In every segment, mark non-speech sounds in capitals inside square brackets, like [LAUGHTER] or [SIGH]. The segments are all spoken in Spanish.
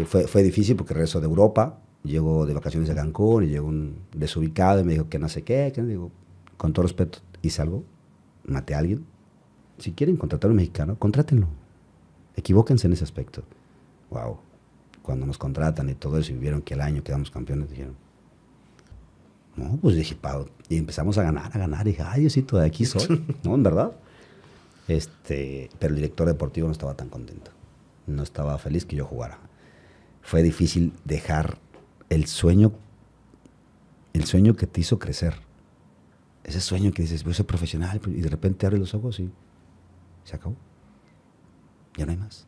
eh, fue, fue difícil porque regreso de Europa, llego de vacaciones a Cancún y llego un desubicado y me dijo que no sé qué, que digo, con todo respeto, hice algo, maté a alguien. Si quieren contratar a un mexicano, contrátenlo. Equivóquense en ese aspecto. Wow. Cuando nos contratan y todo eso y vieron que el año quedamos campeones, dijeron, no, pues dije, "Pa", y empezamos a ganar, a ganar, y dije, ay, Diosito, de aquí soy, [LAUGHS] ¿no? En verdad. Este, pero el director deportivo no estaba tan contento. No estaba feliz que yo jugara. Fue difícil dejar el sueño, el sueño que te hizo crecer. Ese sueño que dices, voy a ser profesional, y de repente abres los ojos y se acabó. Ya no hay más.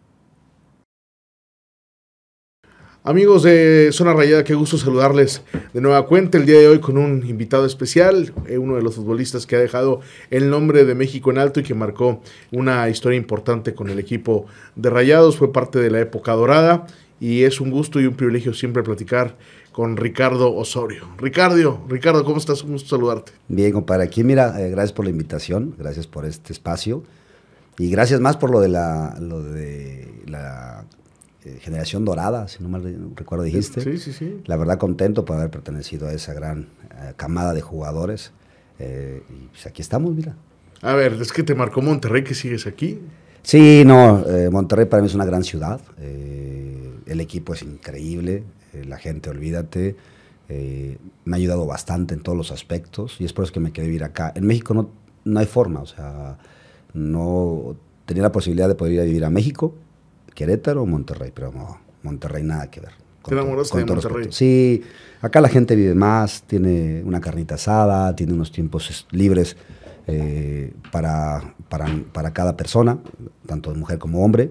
Amigos de Zona Rayada, qué gusto saludarles de nueva cuenta el día de hoy con un invitado especial, eh, uno de los futbolistas que ha dejado el nombre de México en alto y que marcó una historia importante con el equipo de Rayados, fue parte de la época dorada y es un gusto y un privilegio siempre platicar con Ricardo Osorio. Ricardo, Ricardo, ¿cómo estás? Un gusto saludarte. Bien, compadre. Aquí, mira, eh, gracias por la invitación, gracias por este espacio y gracias más por lo de la, lo de la eh, generación dorada, si no mal re- recuerdo dijiste. Sí, sí, sí. La verdad contento por haber pertenecido a esa gran eh, camada de jugadores. Eh, y pues aquí estamos, mira. A ver, es que te marcó Monterrey que sigues aquí. Sí, no, Monterrey para mí es una gran ciudad. eh, el equipo es increíble, eh, la gente, olvídate. eh, me ha ayudado bastante en todos los aspectos y es por eso que me quedé vivir acá. En México no, no hay forma, o sea, no tenía la posibilidad de poder ir a vivir a México, Querétaro o Monterrey, pero no, Monterrey nada que ver. ¿Te enamoraste de Monterrey? respeto. Sí, acá la gente vive más, tiene una carnita asada, tiene unos tiempos es- libres eh, para, para, para cada persona, tanto mujer como hombre.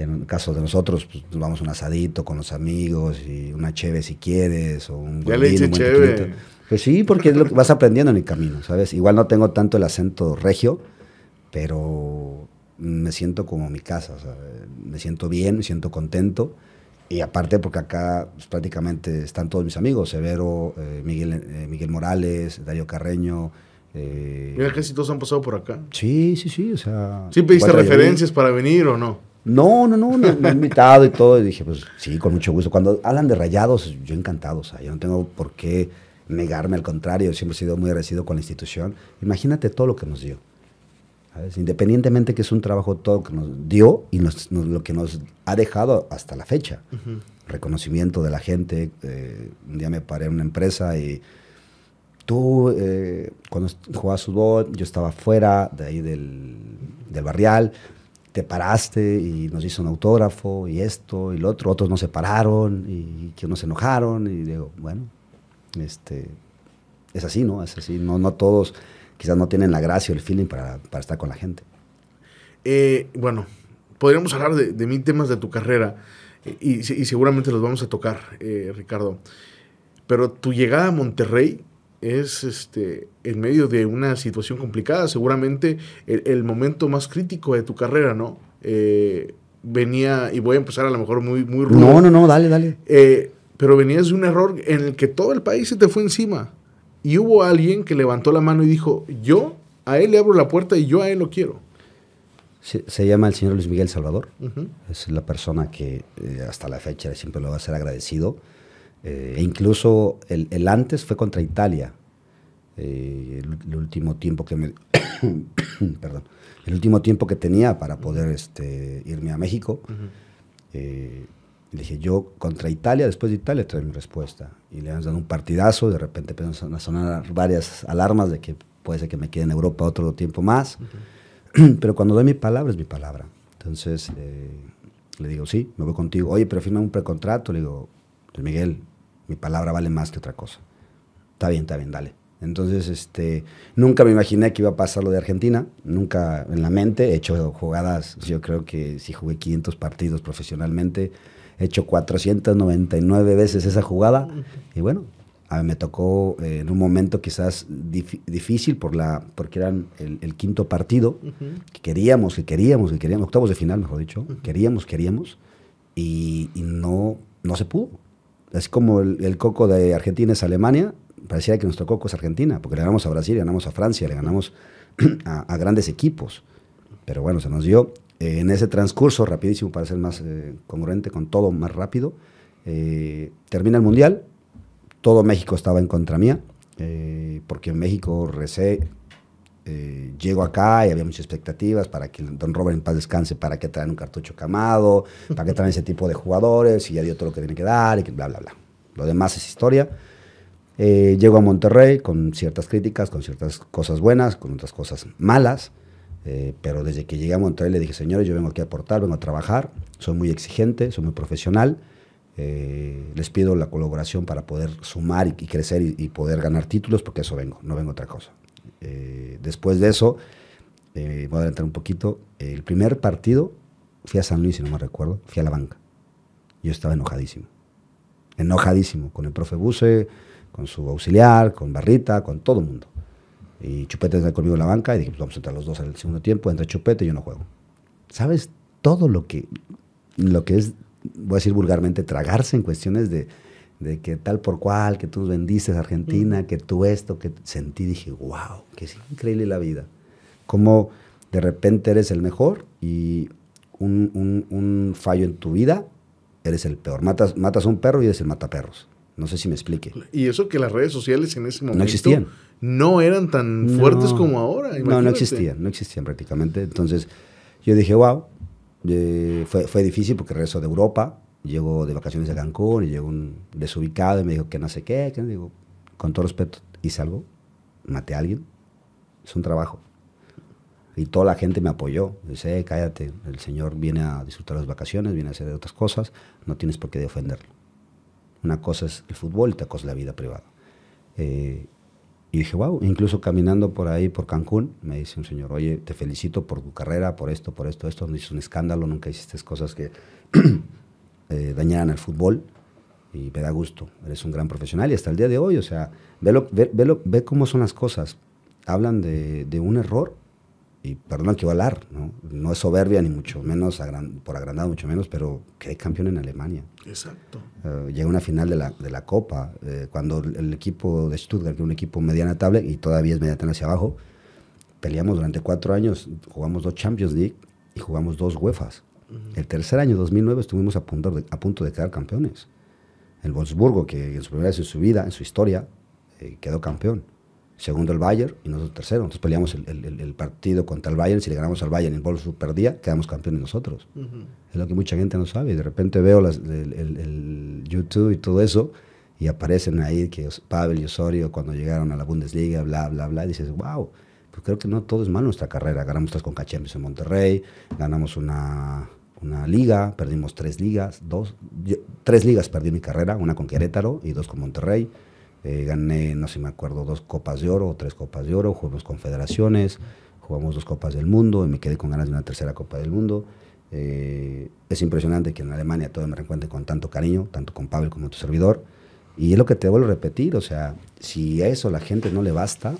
En el caso de nosotros, pues, nos vamos un asadito con los amigos y una cheve si quieres, o un Ya le un cheve. Pues sí, porque es lo que vas aprendiendo en el camino, ¿sabes? Igual no tengo tanto el acento regio, pero me siento como mi casa, o sea, me siento bien, me siento contento. Y aparte porque acá pues, prácticamente están todos mis amigos, Severo, eh, Miguel, eh, Miguel Morales, Darío Carreño. eh, Mira, casi todos han pasado por acá. sí, sí, sí, o sea... ¿Sí pediste referencias para venir o no? No, no, no, me, me han invitado y todo, y dije, pues sí, con mucho gusto. Cuando hablan de rayados, yo encantado, o sea, yo no tengo por qué negarme, al contrario, siempre he sido muy agradecido con la institución. Imagínate todo lo que nos dio. ¿sabes? Independientemente que es un trabajo todo que nos dio y nos- nos- lo que nos ha dejado hasta la fecha. Reconocimiento de la gente. eh, un día me paré en una empresa y tú, eh, cuando jugabas fútbol, yo estaba fuera de ahí del, del barrial, te paraste y nos hizo un autógrafo y esto y lo otro, otros no se pararon y que unos se enojaron y digo, bueno, este, es así, ¿no? Es así, no, no todos quizás no tienen la gracia o el feeling para, para estar con la gente. Eh, bueno, podríamos hablar de, mil temas de tu carrera eh, y, y seguramente los vamos a tocar, eh, Ricardo. Pero tu llegada a Monterrey es este, en medio de una situación complicada, seguramente el, el momento más crítico de tu carrera, ¿no? Eh, venía, y voy a empezar a lo mejor muy, muy rudo. No, no, no, dale, dale. Eh, pero venías de un error en el que todo el país se te fue encima. Y hubo alguien que levantó la mano y dijo, yo a él le abro la puerta y yo a él lo quiero. Se, se llama el señor Luis Miguel Salvador. Es la persona que eh, hasta la fecha siempre lo va a ser agradecido. Eh, e incluso el, el antes fue contra Italia. Eh, el, el último tiempo que me. [COUGHS] perdón. El último tiempo que tenía para poder este, irme a México. eh, le dije, yo contra Italia, después de Italia, traigo mi respuesta. Y le han dado un partidazo, de repente empezaron a sonar varias alarmas de que puede ser que me quede en Europa otro tiempo más. [CLEARS THROAT] Pero cuando doy mi palabra, es mi palabra. Entonces, le digo, sí, me voy contigo. Oye, pero firma un precontrato. Le digo, "Luis Miguel, mi palabra vale más que otra cosa. Está bien, está bien, dale. Entonces, este, nunca me imaginé que iba a pasar lo de Argentina. Nunca en la mente. He hecho jugadas, yo creo que si jugué 500 partidos profesionalmente, he hecho 499 veces esa jugada. Y bueno, a mí me tocó eh, en un momento quizás dif- difícil por la, porque eran el, el quinto partido, que queríamos, que queríamos, que queríamos, octavos de final, mejor dicho, queríamos, queríamos, y, y no, no se pudo. Es como el, coco de Argentina es Alemania, parecía que nuestro coco es Argentina, porque le ganamos a Brasil, le ganamos a Francia, le ganamos [CLEARS THROAT] a, grandes equipos. Pero bueno, se nos dio. Eh, en ese transcurso, rapidísimo para ser más eh, congruente con todo, más rápido, Eh, termina el Mundial, todo México estaba en contra mía, porque en México recé, eh, llego acá y había muchas expectativas para que Don Robert en paz descanse, para que traen un cartucho camado, para que traen ese tipo de jugadores y ya dio todo lo que tiene que dar y que bla, bla, bla. Lo demás es historia. Eh, llego a Monterrey con ciertas críticas, con ciertas cosas buenas, con otras cosas malas. Eh, pero desde que llegué a Monterrey le dije, señores, yo vengo aquí a aportar, vengo a trabajar, soy muy exigente, soy muy profesional. Les pido la colaboración para poder sumar y, crecer y, y, poder ganar títulos, porque eso vengo, no vengo otra cosa. Después de eso, voy a adelantar un poquito, el primer partido fui a San Luis, si no me recuerdo, fui a la banca. Yo estaba enojadísimo, enojadísimo con el profe Buse, con su auxiliar, con Barrita, con todo el mundo. Y Chupete entra conmigo en la banca y dije, pues vamos a entrar los dos al segundo tiempo, entra Chupete y yo no juego. ¿Sabes todo lo que, lo que es, voy a decir vulgarmente, tragarse en cuestiones de, de que tal por cual, que tú bendices a Argentina, mm. que tú esto, que sentí, dije, wow, que es increíble la vida. Cómo de repente eres el mejor y un, un, un fallo en tu vida, eres el peor. Matas, matas a un perro y eres el mataperros. No sé si me explique. Y eso que las redes sociales en ese momento no existían. No eran tan no, fuertes como ahora. Imagínate. No, no existían, no existían prácticamente. Entonces yo dije, wow, eh, fue, fue difícil porque regreso de Europa, llego de vacaciones a Cancún y llego un desubicado y me dijo que no sé qué, que digo, con todo respeto, hice algo, maté a alguien, es un trabajo. Y toda la gente me apoyó. Dice, eh, cállate, el Señor viene a disfrutar las vacaciones, viene a hacer otras cosas, no tienes por qué ofenderlo. Una cosa es el fútbol y otra cosa es la vida privada. Eh, y dije, wow, incluso caminando por ahí, por Cancún, me dice un señor, oye, te felicito por tu carrera, por esto, por esto, esto, no hiciste un escándalo, nunca hiciste cosas que [CLEARS THROAT] eh, dañaran el fútbol y me da gusto, eres un gran profesional y hasta el día de hoy, o sea, ve, lo, ve, ve, lo, ve cómo son las cosas. Hablan de, de un error y perdón que hablar, ¿no? no es soberbia ni mucho menos, agran, por agrandado mucho menos, pero quedé campeón en Alemania. Exacto. Uh, llegué a una final de la, de la Copa, eh, cuando el equipo de Stuttgart, que es un equipo mediana tabla y todavía es media tabla hacia abajo, peleamos durante cuatro años, jugamos dos Champions League y jugamos dos UEFAs. Uh -huh. El tercer año, 2009, estuvimos a punto, de, a punto de quedar campeones. El Wolfsburgo, que en su primera vez en su vida, en su historia, eh, quedó campeón segundo el Bayern y nosotros tercero. Nosotros peleamos el, el, el, partido contra el Bayern, si le ganamos al Bayern y el Wolfsburg perdía, quedamos campeones nosotros. Uh -huh. Es lo que mucha gente no sabe. Y de repente veo las, el, el, YouTube y todo eso y aparecen ahí que Pavel y Osorio cuando llegaron a la Bundesliga, bla, bla, bla, y dices, wow, pues creo que no todo es malo en nuestra carrera. Ganamos tres con Champions en Monterrey, ganamos una, una liga, perdimos tres ligas, dos, tres ligas perdí mi carrera, una con Querétaro y dos con Monterrey eh, gané, no sé si me acuerdo, dos copas de oro o tres copas de oro, jugamos confederaciones, jugamos dos copas del mundo y me quedé con ganas de una tercera copa del mundo. Eh, es impresionante que en Alemania todo me reencuentre con tanto cariño, tanto con Pavel como tu servidor. Y es lo que te vuelvo a repetir, o sea, si a eso la gente no le basta,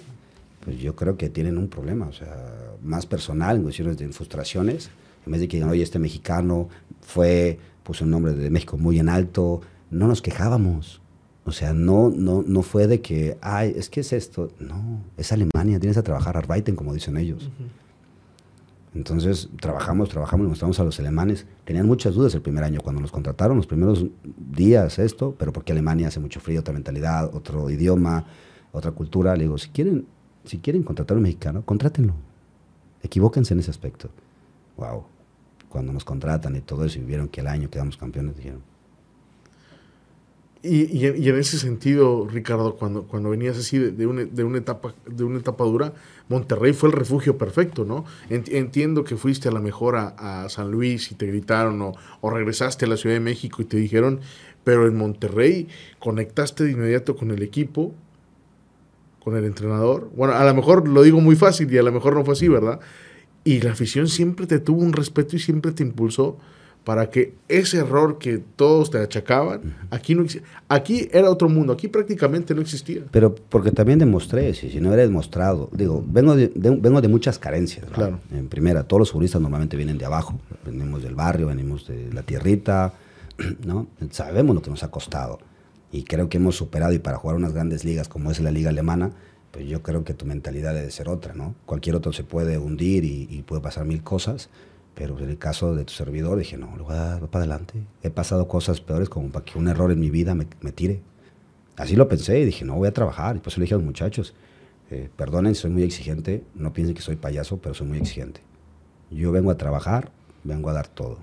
pues yo creo que tienen un problema, o sea, más personal, en cuestiones de frustraciones, en vez de que digan, oye, este mexicano fue, puso un nombre de México muy en alto, no nos quejábamos, o sea, no, no, no fue de que, ay, es que es esto. No, es Alemania, tienes que trabajar arbeiten, como dicen ellos. Uh -huh. Entonces, trabajamos, trabajamos, le mostramos a los alemanes. Tenían muchas dudas el primer año cuando nos contrataron, los primeros días, esto, pero porque Alemania hace mucho frío, otra mentalidad, otro idioma, otra cultura. Le digo, si quieren, si quieren contratar a un mexicano, contrátenlo. Equivóquense en ese aspecto. Wow. Cuando nos contratan y todo eso y vieron que el año quedamos campeones, dijeron, y, en ese sentido, Ricardo, cuando, cuando venías así de, de, una, de, una etapa, de una etapa dura, Monterrey fue el refugio perfecto, ¿no? Entiendo que fuiste a la mejor a, a San Luis y te gritaron, o, o, regresaste a la Ciudad de México y te dijeron, pero en Monterrey conectaste de inmediato con el equipo, con el entrenador. Bueno, a lo mejor lo digo muy fácil y a lo mejor no fue así, ¿verdad? Y la afición siempre te tuvo un respeto y siempre te impulsó para que ese error que todos te achacaban, aquí no aquí era otro mundo, aquí prácticamente no existía. Pero porque también demostré, si, si no hubiera demostrado, digo, vengo de, de, vengo de muchas carencias. ¿no? Claro. En primera, todos los futbolistas normalmente vienen de abajo, venimos del barrio, venimos de la tierrita, [CLEARS THROAT] ¿no? Sabemos lo que nos ha costado y creo que hemos superado y para jugar unas grandes ligas como es la liga alemana, pues yo creo que tu mentalidad debe ser otra, ¿no? Cualquier otro se puede hundir y, y puede pasar mil cosas, Pero en el caso de tu servidor dije, no, lo voy a dar para adelante. He pasado cosas peores como para que un error en mi vida me, me tire. Así lo pensé y dije, no, voy a trabajar. Y por eso le dije a los muchachos, eh, perdonen, soy muy exigente, no piensen que soy payaso, pero soy muy exigente. Yo vengo a trabajar, vengo a dar todo.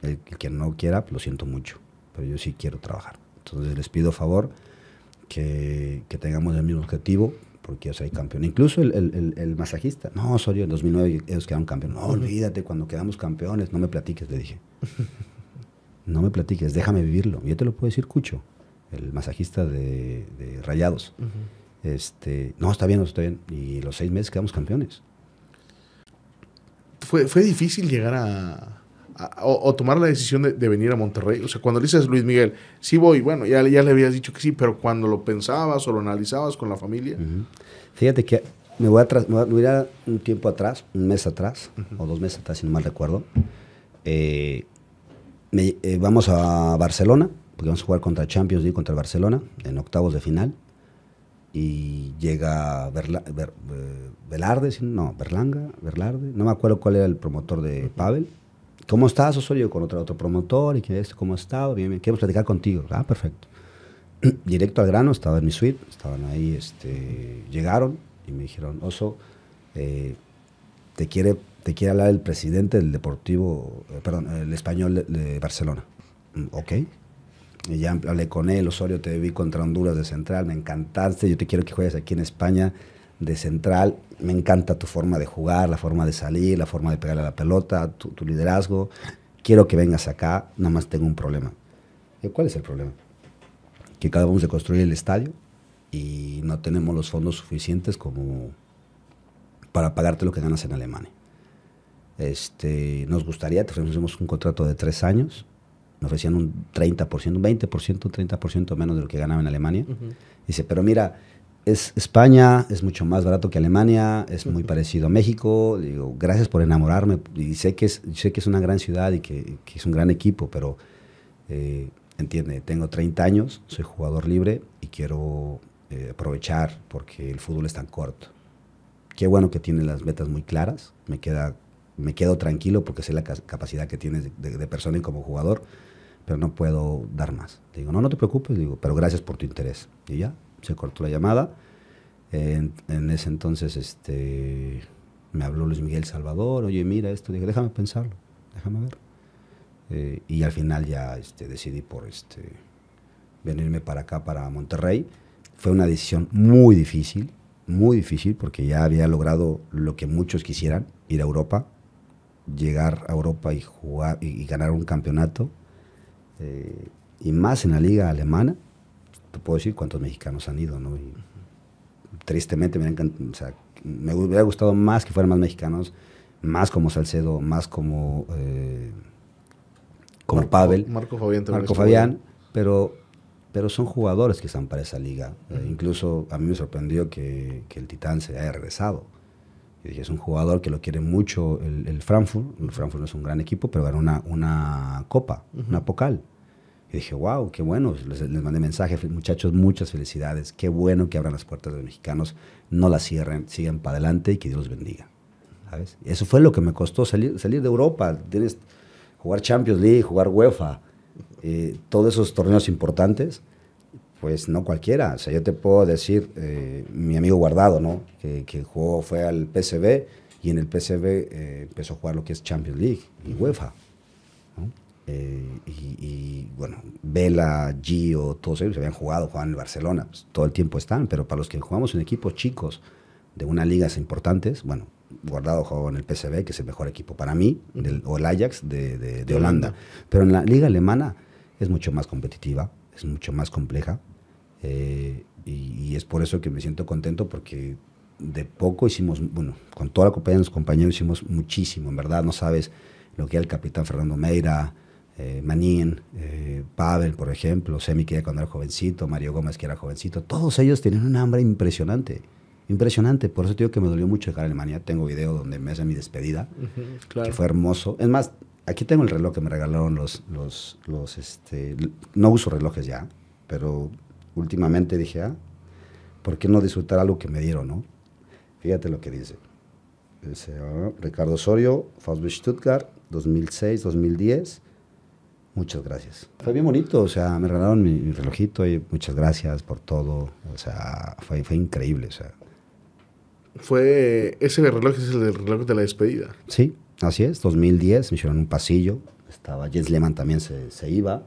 El, que no quiera, lo siento mucho, pero yo sí quiero trabajar. Entonces les pido favor que, que tengamos el mismo objetivo, porque yo soy campeón. Incluso el, el, el, masajista, no, Osorio, en 2009 ellos quedaron campeones. No, olvídate, cuando quedamos campeones, no me platiques, le dije. No me platiques, déjame vivirlo. Yo te lo puedo decir, Cucho, el masajista de, de Rayados. este, no, está bien, no está bien. Y los seis meses quedamos campeones. Fue, fue difícil llegar a, o, tomar la decisión de, venir a Monterrey? O sea, cuando le dices Luis Miguel, sí voy, bueno, ya, ya le habías dicho que sí, pero cuando lo pensabas o lo analizabas con la familia. Fíjate que me voy, a me voy a un tiempo atrás, un mes atrás, o dos meses atrás, si no mal recuerdo. Eh, eh, vamos a Barcelona, porque vamos a jugar contra Champions League, contra Barcelona, en octavos de final. Y llega Verla, eh, Velarde, no, Berlanga, Verlarde, no me acuerdo cuál era el promotor de Pavel ¿Cómo estás, Osorio? Con otro, otro promotor, y que esto, ¿cómo has estado? Bien, bien, queremos platicar contigo. Ah, perfecto. [CLEARS THROAT] Directo al grano, estaba en mi suite, estaban ahí, este, llegaron y me dijeron, Oso, eh, te, quiere, te quiere hablar el presidente del Deportivo, eh, perdón, el español de, Barcelona. Mm, ok. Y ya hablé con él, Osorio, te vi contra Honduras de Central, me encantaste, yo te quiero que juegues aquí en España de central. Me encanta tu forma de jugar, la forma de salir, la forma de pegarle a la pelota, tu, liderazgo. Quiero que vengas acá, nada más tengo un problema. ¿Cuál es el problema? Que acabamos de construir el estadio y no tenemos los fondos suficientes como para pagarte lo que ganas en Alemania. Este, nos gustaría, te ofrecemos un contrato de tres años, nos ofrecían un 30%, un 20%, un 30% menos de lo que ganaba en Alemania. Dice, pero mira, es España, es mucho más barato que Alemania, es muy parecido a México. Digo, gracias por enamorarme. Y sé que es, sé que es una gran ciudad y que, es un gran equipo, pero eh, entiende, tengo 30 años, soy jugador libre y quiero eh, aprovechar porque el fútbol es tan corto. Qué bueno que tiene las metas muy claras, me, queda, me quedo tranquilo porque sé la capacidad que tienes de, de persona y como jugador, pero no puedo dar más. Digo, no, no te preocupes, digo, pero gracias por tu interés. Y ya, se cortó la llamada. En, ese entonces este, me habló Luis Miguel Salvador, oye, mira esto, dije, déjame pensarlo, déjame ver. Eh, y al final ya este, decidí por este, venirme para acá, para Monterrey. Fue una decisión muy difícil, muy difícil, porque ya había logrado lo que muchos quisieran, ir a Europa, llegar a Europa y jugar y, ganar un campeonato, eh, y más en la liga alemana, te puedo decir cuántos mexicanos han ido, ¿no? Y tristemente me, o sea, me hubiera gustado más que fueran más mexicanos, más como Salcedo, más como, eh, como Pavel. Marco Fabián Marco Fabián, pero, pero son jugadores que están para esa liga. Eh, incluso a mí me sorprendió que, que, el Titán se haya regresado. Y dije, es un jugador que lo quiere mucho el, el Frankfurt. El Frankfurt no es un gran equipo, pero ganó una, una copa, una pocal. Y dije, wow, qué bueno. Les, mandé mensaje, muchachos, muchas felicidades. Qué bueno que abran las puertas de los mexicanos, no las cierren, sigan para adelante y que Dios los bendiga. Eso fue lo que me costó salir, salir de Europa. Tienes jugar Champions League, jugar UEFA, eh, todos esos torneos importantes, pues no cualquiera. O sea, yo te puedo decir, eh, mi amigo Guardado, ¿no? Que, que, jugó, fue al PSV y en el PSV eh, empezó a jugar lo que es Champions League y UEFA. Eh, y, bueno, Vela, Gio, todos ellos habían jugado, jugaban en Barcelona, pues, todo el tiempo están, pero para los que jugamos en equipos chicos de unas ligas importantes, bueno, Guardado jugó en el PSV, que es el mejor equipo para mí, o el Ajax de, de, Holanda. Pero en la liga alemana es mucho más competitiva, es mucho más compleja, eh, y, es por eso que me siento contento porque de poco hicimos, bueno, con toda la compañía de los compañeros hicimos muchísimo, en verdad, no sabes lo que era el capitán Fernando Meira, eh, Manín, eh, Pavel, por ejemplo, Semi que cuando era jovencito, Mario Gómez que era jovencito, todos ellos tienen un hambre impresionante, impresionante. Por eso digo que me dolió mucho dejar Alemania. Tengo video donde me hace mi despedida, que fue hermoso. Es más, aquí tengo el reloj que me regalaron los, los, los este, no uso relojes ya, pero últimamente dije, ah, ¿por qué no disfrutar algo que me dieron, no? Fíjate lo que dice. dice ah, Ricardo Osorio, Faustbisch Stuttgart, 2006, 2010. Muchas gracias. Fue bien bonito, o sea, me regalaron mi, mi relojito y muchas gracias por todo. O sea, fue, fue increíble, o sea. Fue, ese reloj es el reloj de la despedida. Sí, así es, 2010, me hicieron un pasillo, estaba Jens Lehmann también se, se iba.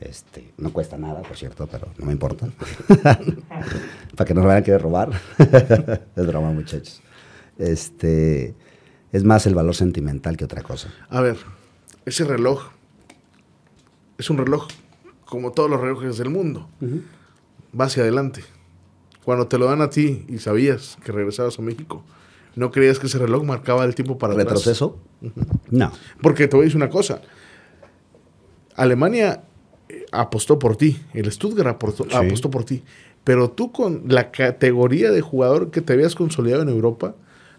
Este, no cuesta nada, por cierto, pero no me importa. [LAUGHS] Para que no me vayan a querer robar. [LAUGHS] es broma, muchachos. Este, es más el valor sentimental que otra cosa. A ver, ese reloj es un reloj como todos los relojes del mundo. Va hacia adelante. Cuando te lo dan a ti y sabías que regresabas a México, ¿no creías que ese reloj marcaba el tiempo para atrás? ¿Retroceso? No. Porque te voy a decir una cosa. Alemania eh, apostó por ti. El Stuttgart apostó, Sí. apostó por ti. Pero tú con la categoría de jugador que te habías consolidado en Europa,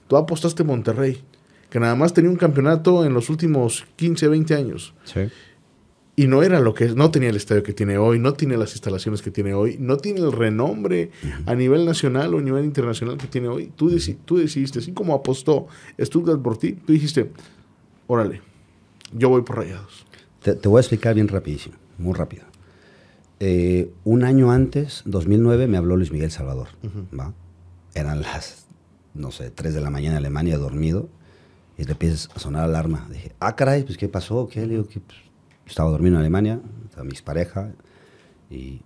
tú apostaste Monterrey, que nada más tenía un campeonato en los últimos 15, 20 años. Sí. Y no era lo que es, no tenía el estadio que tiene hoy, no tiene las instalaciones que tiene hoy, no tiene el renombre a nivel nacional o a nivel internacional que tiene hoy. Tú, deci- tú decidiste, así como apostó Stuttgart por ti, tú dijiste, órale, yo voy por rayados. Te, te voy a explicar bien rapidísimo, muy rápido. Eh, un año antes, 2009, me habló Luis Miguel Salvador. ¿va? Eran las, no sé, 3 de la mañana en Alemania, dormido, y le empieza a sonar alarma. Dije, ah, caray, pues, ¿qué pasó? ¿Qué? Le digo, que pues, estaba dormido en Alemania, estaba mis pareja, y,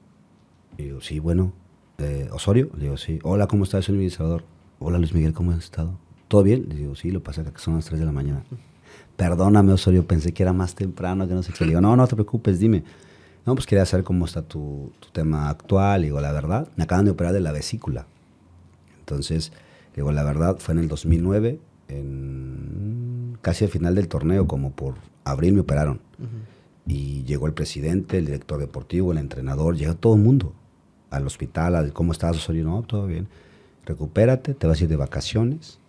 y digo, sí, bueno, eh, Osorio, le digo, sí, hola, ¿cómo estás? Soy Luis Salvador. Hola, Luis Miguel, ¿cómo has estado? ¿Todo bien? Le digo, sí, lo pasa que son las 3 de la mañana. Perdóname, Osorio, pensé que era más temprano, que no sé qué. Le digo, no, no te preocupes, dime. No, pues quería saber cómo está tu, tu tema actual. Le digo, la verdad, me acaban de operar de la vesícula. Entonces, le digo, la verdad, fue en el 2009, en casi al final del torneo, como por abril me operaron. Y llegó el presidente, el director deportivo, el entrenador, llegó todo el mundo al hospital, al cómo estás, Osorio, no, todo bien. Recupérate, te vas a ir de vacaciones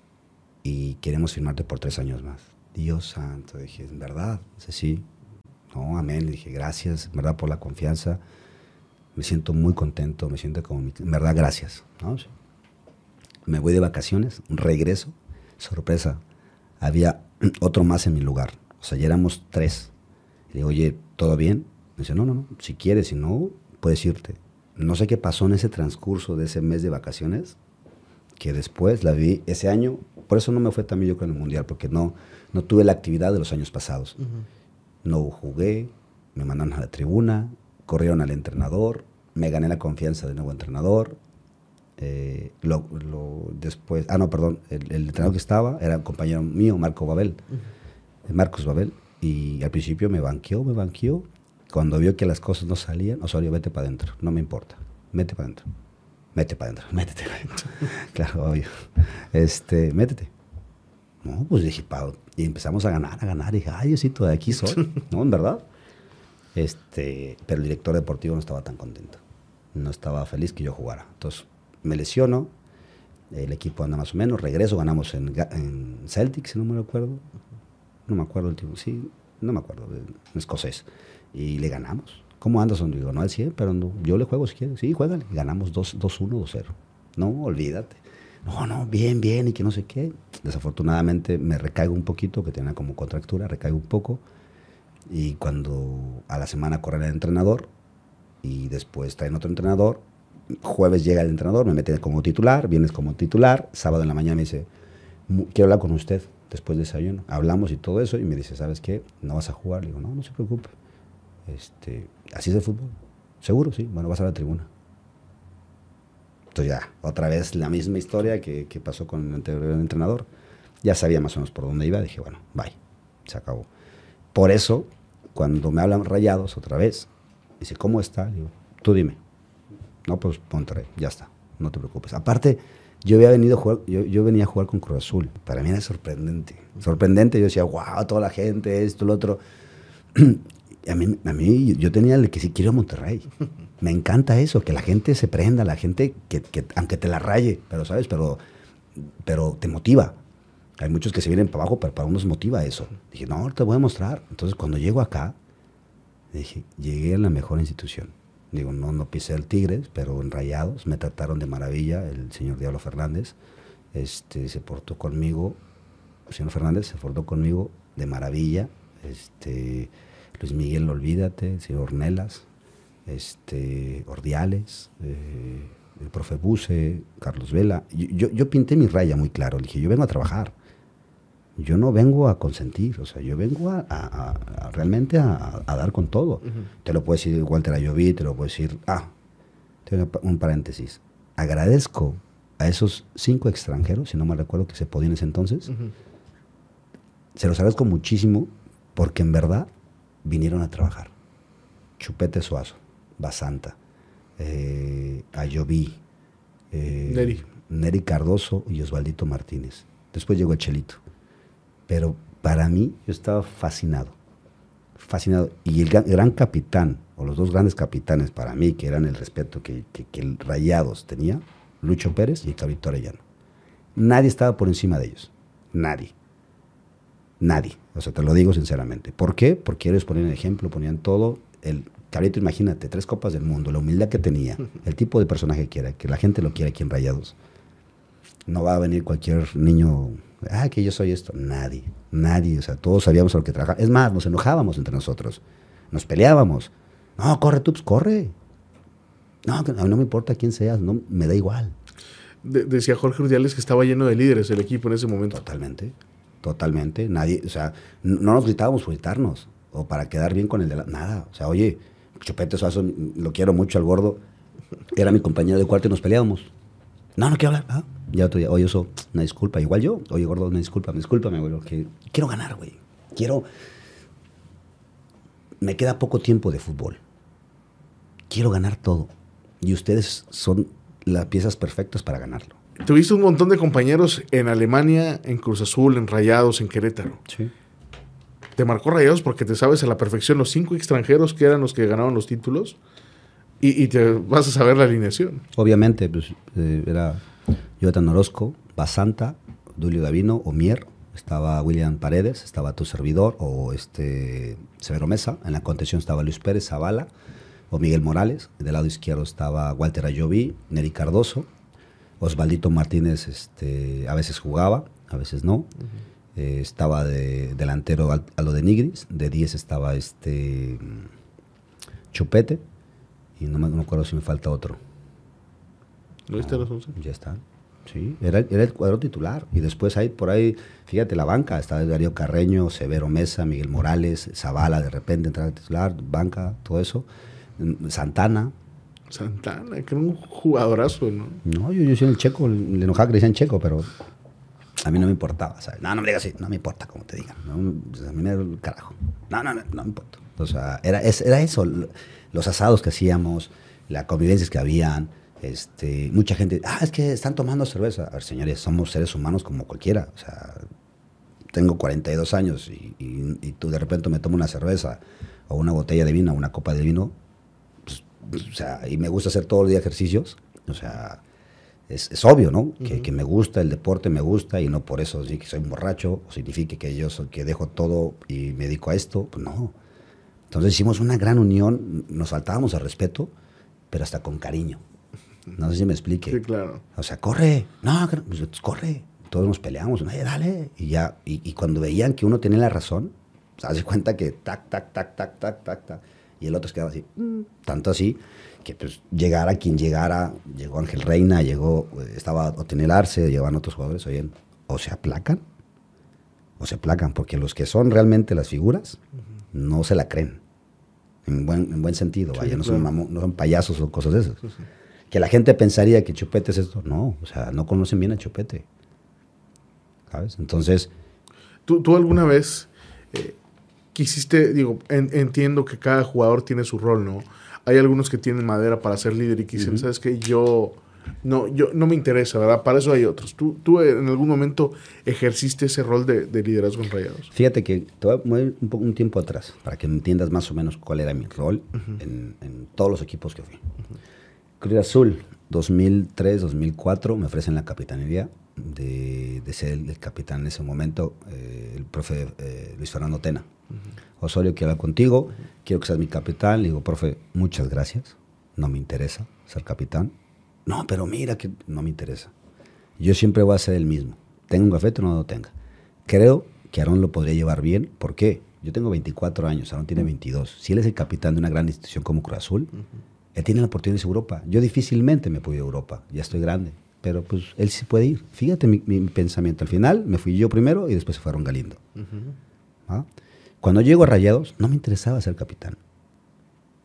y queremos firmarte por tres años más. Dios santo, dije, ¿en verdad? Dice, sí. No, amén. Le dije, gracias, verdad, por la confianza. Me siento muy contento, me siento como, en verdad, gracias. ¿no? Me voy de vacaciones, regreso, sorpresa, había [CLEARS THROAT] otro más en mi lugar. O sea, ya éramos tres. Le digo, oye, ¿todo bien? Me dice, no, no, no, si quieres, si no, puedes irte. No sé qué pasó en ese transcurso de ese mes de vacaciones, que después la vi ese año, por eso no me fue también yo creo en el Mundial, porque no, no tuve la actividad de los años pasados. No jugué, me mandaron a la tribuna, corrieron al entrenador, me gané la confianza del nuevo entrenador. eh, lo, lo- después, ah, no, perdón, el, el entrenador que estaba era un compañero mío, Marco Babel, eh, Marcos Babel, y al principio me banqueó, me banqueó. Cuando vio que las cosas no salían, Osorio, vete para adentro, no me importa, vete para adentro, mete para adentro, [LAUGHS] métete para adentro. [LAUGHS] claro, obvio. Este, métete. No, pues dije, pa- y empezamos a ganar, a ganar. Y dije, ay, Diosito, de aquí soy. [LAUGHS] ¿No? En verdad. Este, pero el director deportivo no estaba tan contento. No estaba feliz que yo jugara. Entonces, me lesiono. El equipo anda más o menos. Regreso, ganamos en, en Celtic, si no me recuerdo. No me acuerdo el tiempo. Sí, no me acuerdo. Escocés. Y le ganamos. ¿Cómo andas? Digo, no al 100, pero yo le juego si quieres. Sí, juégale. Ganamos 2 2-1, 2-0. No, olvídate. No, no, bien, bien, y que no sé qué. Desafortunadamente me recaigo un poquito, que tenía como contractura, recaigo un poco. Y cuando a la semana corre el entrenador y después traen otro entrenador, jueves llega el entrenador, me mete como titular, vienes como titular, sábado en la mañana me dice, "Mu- quiero hablar con usted después del desayuno. Hablamos y todo eso y me dice, ¿sabes qué? ¿No vas a jugar? Le digo, no, no se preocupe. Este, así es el fútbol. ¿Seguro? Sí. Bueno, vas a la tribuna. Entonces ya, otra vez la misma historia que, que pasó con el anterior entrenador. Ya sabía más o menos por dónde iba, dije, bueno, bye, se acabó. Por eso, cuando me hablan rayados otra vez, dice, ¿cómo está? Le digo, tú dime. No, pues Monterrey, ya está, no te preocupes. Aparte, yo había venido a jugar, yo, yo venía a jugar con Cruz Azul. Para mí era sorprendente. Sorprendente, yo decía, wow, toda la gente, esto, lo otro. [CLEARS THROAT] a mí, a mí, yo tenía el que sí quiero Monterrey. Me encanta eso, que la gente se prenda, la gente que, que aunque te la raye, pero sabes, pero, pero te motiva. Hay muchos que se vienen para abajo, pero para unos motiva eso. Dije, no, te voy a mostrar. Entonces, cuando llego acá, dije, llegué a la mejor institución. Digo, no, no pisé el Tigres, pero en Rayados me trataron de maravilla. El señor Diablo Fernández este, se portó conmigo, el señor Fernández se portó conmigo de maravilla. Este, Luis Miguel, olvídate, señor Ornelas, este, Ordiales, eh, el profe Buse, Carlos Vela. Yo, yo, pinté mi raya muy claro, le dije, yo vengo a trabajar. Yo no vengo a consentir, o sea, yo vengo a, realmente a, dar con todo. Te lo puedo decir Walter Ayoví, te lo puedo decir, ah, tengo un paréntesis. Agradezco a esos cinco extranjeros, si no me recuerdo que se podían en ese entonces, se los agradezco muchísimo porque en verdad vinieron a trabajar. Chupete Suazo, Basanta, eh, Ayoví, eh, Neri. Neri Cardoso y Osvaldito Martínez. Después llegó Chelito. Pero para mí, yo estaba fascinado. Fascinado. Y el gran, capitán, o los dos grandes capitanes para mí, que eran el respeto que, el Rayados tenía, Lucho Pérez y Cabito Arellano. Nadie estaba por encima de ellos. Nadie. Nadie. O sea, te lo digo sinceramente. ¿Por qué? Porque ellos ponían el ejemplo, ponían todo. El imagínate, tres copas del mundo, la humildad que tenía, [LAUGHS] el tipo de personaje que era, que la gente lo quiere aquí en Rayados. No va a venir cualquier niño, ah, que yo soy esto. Nadie, nadie. O sea, todos sabíamos a lo que trabajaba. Es más, nos enojábamos entre nosotros. Nos peleábamos. No, corre tú, pues corre. No, a mí no me importa quién seas, no, me da igual. decía Jorge Urdiales que estaba lleno de líderes el equipo en ese momento. Totalmente, totalmente. Nadie, o sea, no nos gritábamos por gritarnos o para quedar bien con el de la... Nada, o sea, oye, Chupete Suazo, lo quiero mucho al gordo, era mi compañero de cuarto y nos peleábamos. No, no quiero hablar. Ah, ya día, oye, eso, una disculpa. Igual yo, oye, gordo, una disculpa, discúlpame, güey. Que quiero ganar, güey. Quiero. Me queda poco tiempo de fútbol. Quiero ganar todo. Y ustedes son las piezas perfectas para ganarlo. Tuviste un montón de compañeros en Alemania, en Cruz Azul, en Rayados, en Querétaro. Sí te marcó rayados porque te sabes a la perfección los cinco extranjeros que eran los que ganaron los títulos y, te vas a saber la alineación. Obviamente, pues eh, era Jonathan Orozco, Basanta, Dulio Davino, Omier, estaba William Paredes, estaba tu servidor o este Severo Mesa, en la contención estaba Luis Pérez, Zavala o Miguel Morales, del lado izquierdo estaba Walter Ayoví, Neri Cardoso, Osvaldito Martínez este, a veces jugaba, a veces no. Eh, estaba de delantero a lo de Nigris, de 10 estaba este Chupete, y no me, acuerdo si me falta otro. ¿No viste los 11? Ya está. Sí, era, era, el cuadro titular. Y después hay por ahí, fíjate, la banca, está Darío Carreño, Severo Mesa, Miguel Morales, Zavala de repente entrar titular, banca, todo eso. Mm, Santana. Santana, que era un jugadorazo, ¿no? No, yo, yo soy el checo, le enojaba que le decían checo, pero a mí no me importaba, ¿sabes? No, no me digas así, no me importa como te digan. No, pues, a mí me da el carajo. No, no, no, no me importa. O sea, era, era eso, los asados que hacíamos, las convivencias que habían, este, mucha gente, ah, es que están tomando cerveza. A ver, señores, somos seres humanos como cualquiera. O sea, tengo 42 años y, y, tú de repente me tomo una cerveza o una botella de vino, una copa de vino, pues, o sea, y me gusta hacer todo el día ejercicios. O sea, es, obvio, ¿no? que, me gusta, el deporte me gusta y no por eso sí que soy un borracho o signifique que yo soy, que dejo todo y me dedico a esto. Pues no. Entonces hicimos una gran unión, nos faltábamos al respeto, pero hasta con cariño. No sé si me explique. Sí, claro. O sea, corre, no, pues, corre. Todos nos peleamos, Oye, dale. Y ya, y, cuando veían que uno tenía la razón, se hace cuenta que tac, tac, tac, tac, tac, tac, tac. Y el otro se quedaba así, mm". tanto así que pues llegara quien llegara, llegó Ángel Reina, llegó, estaba Otenel Arce, llevan otros jugadores, o se aplacan, o se aplacan, porque los que son realmente las figuras no se la creen, en buen, en buen sentido, vaya, no, son no son payasos o cosas de esas. Que la gente pensaría que Chupete es esto, no, o sea, no conocen bien a Chupete, ¿sabes? Entonces... ¿Tú, tú alguna vez eh, quisiste, digo, entiendo que cada jugador tiene su rol, ¿no? hay algunos que tienen madera para ser líder y que dicen, ¿sabes qué? Yo no, yo, no me interesa, ¿verdad? Para eso hay otros. ¿Tú, tú en algún momento ejerciste ese rol de, liderazgo en Rayados? Fíjate que te voy a un, un, tiempo atrás para que entiendas más o menos cuál era mi rol en, todos los equipos que fui. Cruz Azul, 2003, 2004, me ofrecen la capitanería de, ser el, capitán en ese momento, eh, el profe eh, Luis Fernando Tena. Osorio, quiero hablar contigo, quiero que seas mi capitán. Le digo, profe, muchas gracias, no me interesa ser capitán. No, pero mira que no me interesa. Yo siempre voy a ser el mismo. Tenga un gafete o no lo tenga. Creo que Aaron lo podría llevar bien. ¿Por qué? Yo tengo 24 años, Aaron tiene 22. Si él es el capitán de una gran institución como Cruz Azul, él tiene la oportunidad de Europa. Yo difícilmente me puedo ir a Europa, ya estoy grande. Pero pues él sí puede ir. Fíjate mi, mi pensamiento. Al final me fui yo primero y después se fueron Galindo. ¿Ah? Cuando llego a Rayados, no me interesaba ser capitán.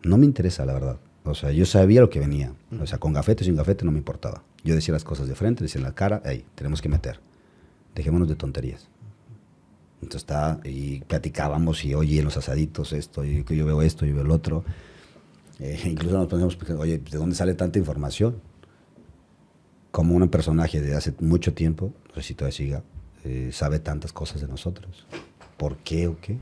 No me interesa, la verdad. O sea, yo sabía lo que venía. O sea, con gafete o sin gafete no me importaba. Yo decía las cosas de frente, decía en la cara, hey, tenemos que meter. Dejémonos de tonterías. Entonces está, y platicábamos y oye, en los asaditos esto, y que yo veo esto, yo veo el otro. Eh, incluso nos ponemos, oye, ¿de dónde sale tanta información? Como un personaje de hace mucho tiempo, no sé si todavía siga, eh, sabe tantas cosas de nosotros. ¿Por qué o qué?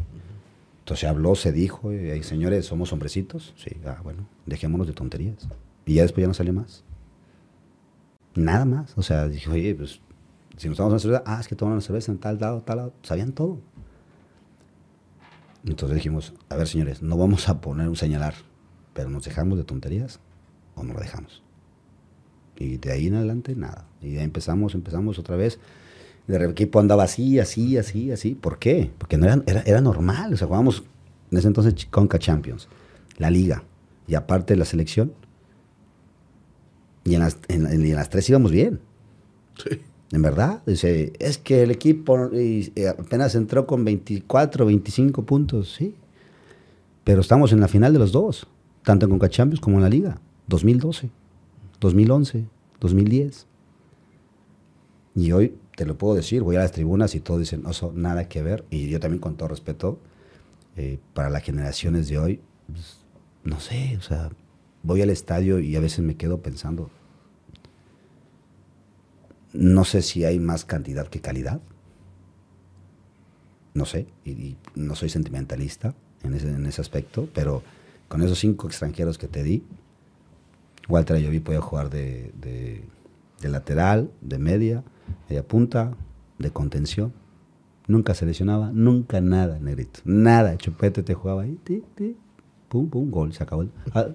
Entonces habló, se dijo, y, señores, ¿somos hombrecitos? Sí, ah, bueno, dejémonos de tonterías. Y ya después ya no salió más. Nada más. O sea, dije, oye, pues, si nos tomamos una cerveza, ah, es que toman una cerveza en tal lado, tal lado. Sabían todo. Entonces dijimos, a ver, señores, no vamos a poner un señalar, pero nos dejamos de tonterías o no lo dejamos. Y de ahí en adelante, nada. Y ya empezamos, empezamos otra vez el equipo andaba así, así, así, así. ¿Por qué? Porque no era, era, normal. O sea, jugábamos en ese entonces Conca Champions, la liga, y aparte la selección. Y en las, en, las tres íbamos bien. Sí. En verdad. Dice, es que el equipo apenas entró con 24, 25 puntos, sí. Pero estamos en la final de los dos, tanto en Conca Champions como en la liga. 2012, 2011, 2010. Y hoy te lo puedo decir, voy a las tribunas y todos dicen, no, nada que ver. Y yo también con todo respeto, eh, para las generaciones de hoy, pues, no sé, o sea, voy al estadio y a veces me quedo pensando, no sé si hay más cantidad que calidad. No sé, y, no soy sentimentalista en ese, en ese, aspecto, pero con esos cinco extranjeros que te di, Walter Ayoví podía jugar de, de, lateral, de media, ella punta, de contención. Nunca se lesionaba, nunca nada, negrito. Nada. Chupete te jugaba ahí, pum, pum, gol, se acabó. Ah,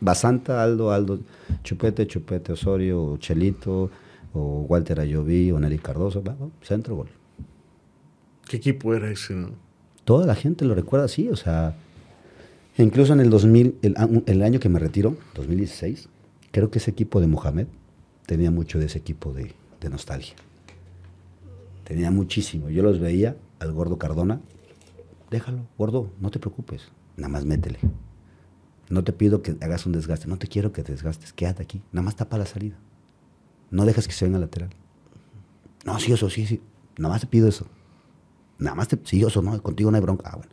Basanta, Aldo, Aldo, Chupete, Chupete, Osorio, Chelito, o Walter Ayoví, o Nelly Cardoso, centro, gol. ¿Qué equipo era ese? Toda la gente lo recuerda así, o sea, incluso en el 2000, el, el año que me retiro, 2016, creo que ese equipo de Mohamed tenía mucho de ese equipo de, de nostalgia. Tenía muchísimo. Yo los veía al gordo Cardona. Déjalo, gordo, no te preocupes. Nada más métele. No te pido que hagas un desgaste. No te quiero que te desgastes. Quédate aquí. Nada más tapa la salida. No dejes que se venga lateral. No, sí, eso, sí, sí. Nada más te pido eso. Nada más te. Sí, eso, no. Contigo no hay bronca. Ah, bueno.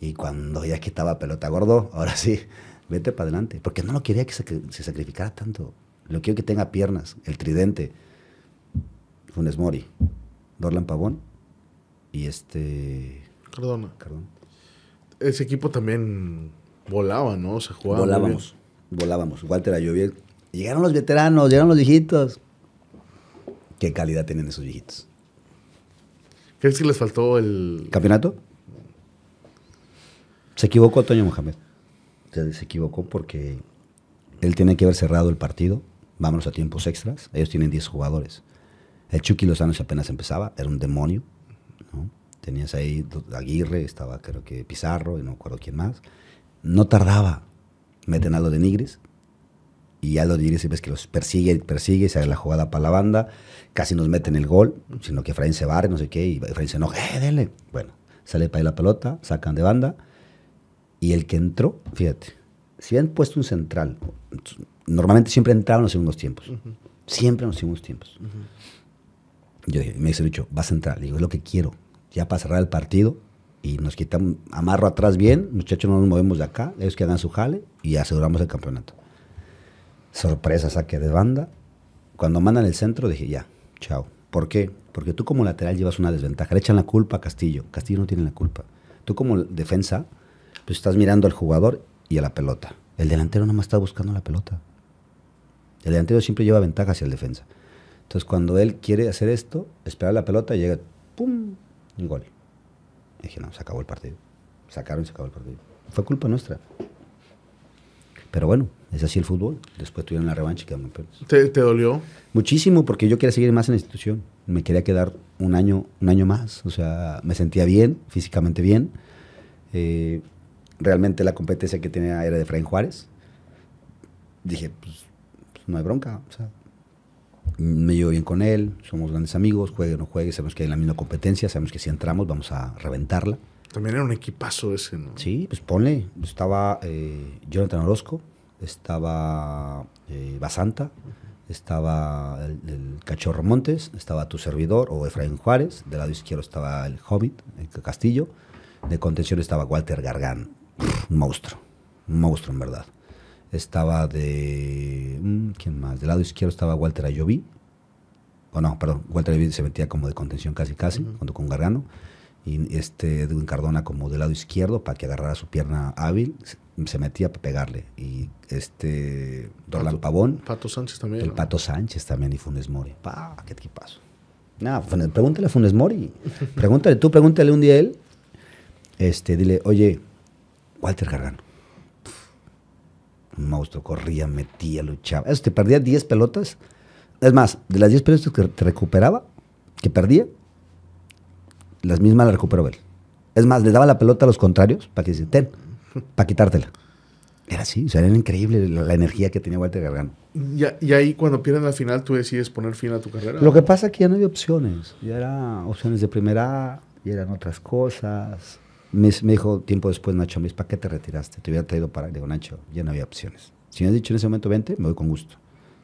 Y cuando ya quitaba pelota gordo, ahora sí, [LAUGHS] vete para adelante. Porque no lo quería que se, sacrificara tanto. Lo quiero que tenga piernas, el tridente. Funes Mori, Dorlan Pavón y este... Cardona. Ese equipo también volaba, ¿no? Se jugaba. Volábamos, volábamos. Walter Ayoviel. Llegaron los veteranos, llegaron los viejitos. ¿Qué calidad tienen esos viejitos? ¿Crees que les faltó el... ¿Campeonato? Se equivocó Toño Mohamed. Se, se equivocó porque él tiene que haber cerrado el partido. Vámonos a tiempos extras. Ellos tienen 10 jugadores. El Chucky Lozano apenas empezaba, era un demonio. Tenías ahí Aguirre, estaba creo que Pizarro, y no recuerdo quién más. No tardaba. Meten a lo de Nigris. Y a lo de Nigris ves que los persigue, persigue, se hace la jugada para la banda. Casi nos meten el gol, sino que Efraín se barre, no sé qué, y Efraín se enoja, ¡eh, dele! Bueno, sale para ahí la pelota, sacan de banda. Y el que entró, fíjate, si han puesto un central, normalmente siempre entraban en los segundos tiempos. Siempre en los segundos tiempos. Yo dije, me dice dicho, vas a entrar. Le digo, es lo que quiero. Ya para cerrar el partido y nos quitamos, amarro atrás bien, muchachos no nos movemos de acá, ellos que hagan su jale y aseguramos el campeonato. Sorpresa, saque de banda. Cuando mandan el centro dije, ya, chao. ¿Por qué? Porque tú como lateral llevas una desventaja. Le echan la culpa a Castillo. Castillo no tiene la culpa. Tú como defensa, pues estás mirando al jugador y a la pelota. El delantero no más está buscando la pelota. El delantero siempre lleva ventaja hacia el defensa. Entonces, cuando él quiere hacer esto, esperar la pelota, llega, ¡pum! Un gol. Y dije, no, se acabó el partido. Sacaron y se acabó el partido. Fue culpa nuestra. Pero bueno, Es así el fútbol. Después tuvieron la revancha y quedaron campeones. ¿Te, ¿Te, dolió? Muchísimo, porque yo quería seguir más en la institución. Me quería quedar un año, un año más. O sea, me sentía bien, físicamente bien. Eh, realmente la competencia que tenía era de Efraín Juárez. Dije, pues, pues, no hay bronca. O sea, me llevo bien con él, somos grandes amigos, juegue o no juegue, sabemos que hay la misma competencia, sabemos que si entramos vamos a reventarla. También era un equipazo ese, ¿no? Sí, pues ponle. Estaba eh, Jonathan Orozco, estaba eh, Basanta, estaba el, el, Cachorro Montes, estaba tu servidor o Efraín Juárez, del lado izquierdo estaba el Hobbit, el Castillo, de contención estaba Walter Gargán, un monstruo, un monstruo en verdad. Estaba de. ¿Quién más? Del lado izquierdo estaba Walter Ayoví. O no, perdón, Walter Ayoví se metía como de contención casi casi, uh -huh. junto con Gargano. Y este Edwin Cardona como del lado izquierdo para que agarrara su pierna hábil, se metía para pegarle. Y este Dorlan Pavón. Pato Sánchez también. El ¿no? Pato Sánchez también y Funes Mori. ¡Pah! ¡Qué equipazo! Nada, pregúntale a Funes Mori. [LAUGHS] pregúntale, tú pregúntale un día a él. Este, dile, oye, Walter Gargano. Un monstruo, corría, metía, luchaba. Eso, te perdía 10 pelotas. Es más, de las 10 pelotas que te recuperaba, que perdía, las mismas las recuperó él. Es más, le daba la pelota a los contrarios para que dicen, ten, para quitártela. Era así, o sea, era increíble la, la energía que tenía Walter Gargano. Y, y, ahí cuando pierden la final, tú decides poner fin a tu carrera. Lo que pasa es que ya no había opciones. Ya eran opciones de primera ya eran otras cosas. Me, me, dijo tiempo después Nacho, me dice, ¿para qué te retiraste? Te hubiera traído para... Le digo, Nacho, ya no había opciones. Si me has dicho en ese momento, vente, me voy con gusto.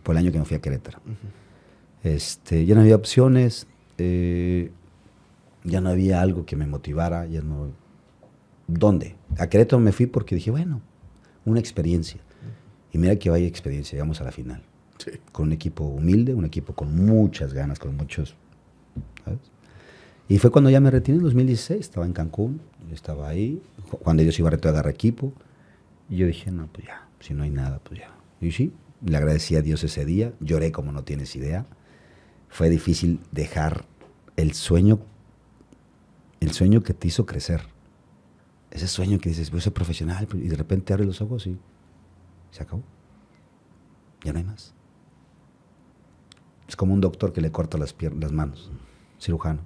Por el año que me fui a Querétaro. Uh -huh. este, ya no había opciones. Eh, ya no había algo que me motivara. Ya no... ¿Dónde? A Querétaro me fui porque dije, bueno, una experiencia. Y mira que vaya experiencia, llegamos a la final. Sí. Con un equipo humilde, un equipo con muchas ganas, con muchos... Y fue cuando ya me retiré en 2016, estaba en Cancún, estaba ahí, cuando ellos iban a reto agarrar equipo. Y yo dije, no, pues ya, si no hay nada, pues ya. Y sí, le agradecí a Dios ese día, lloré como no tienes idea. Fue difícil dejar el sueño, el sueño que te hizo crecer. Ese sueño que dices, voy a ser profesional, y de repente abre los ojos y se acabó. Ya no hay más. Es como un doctor que le corta las manos, cirujano.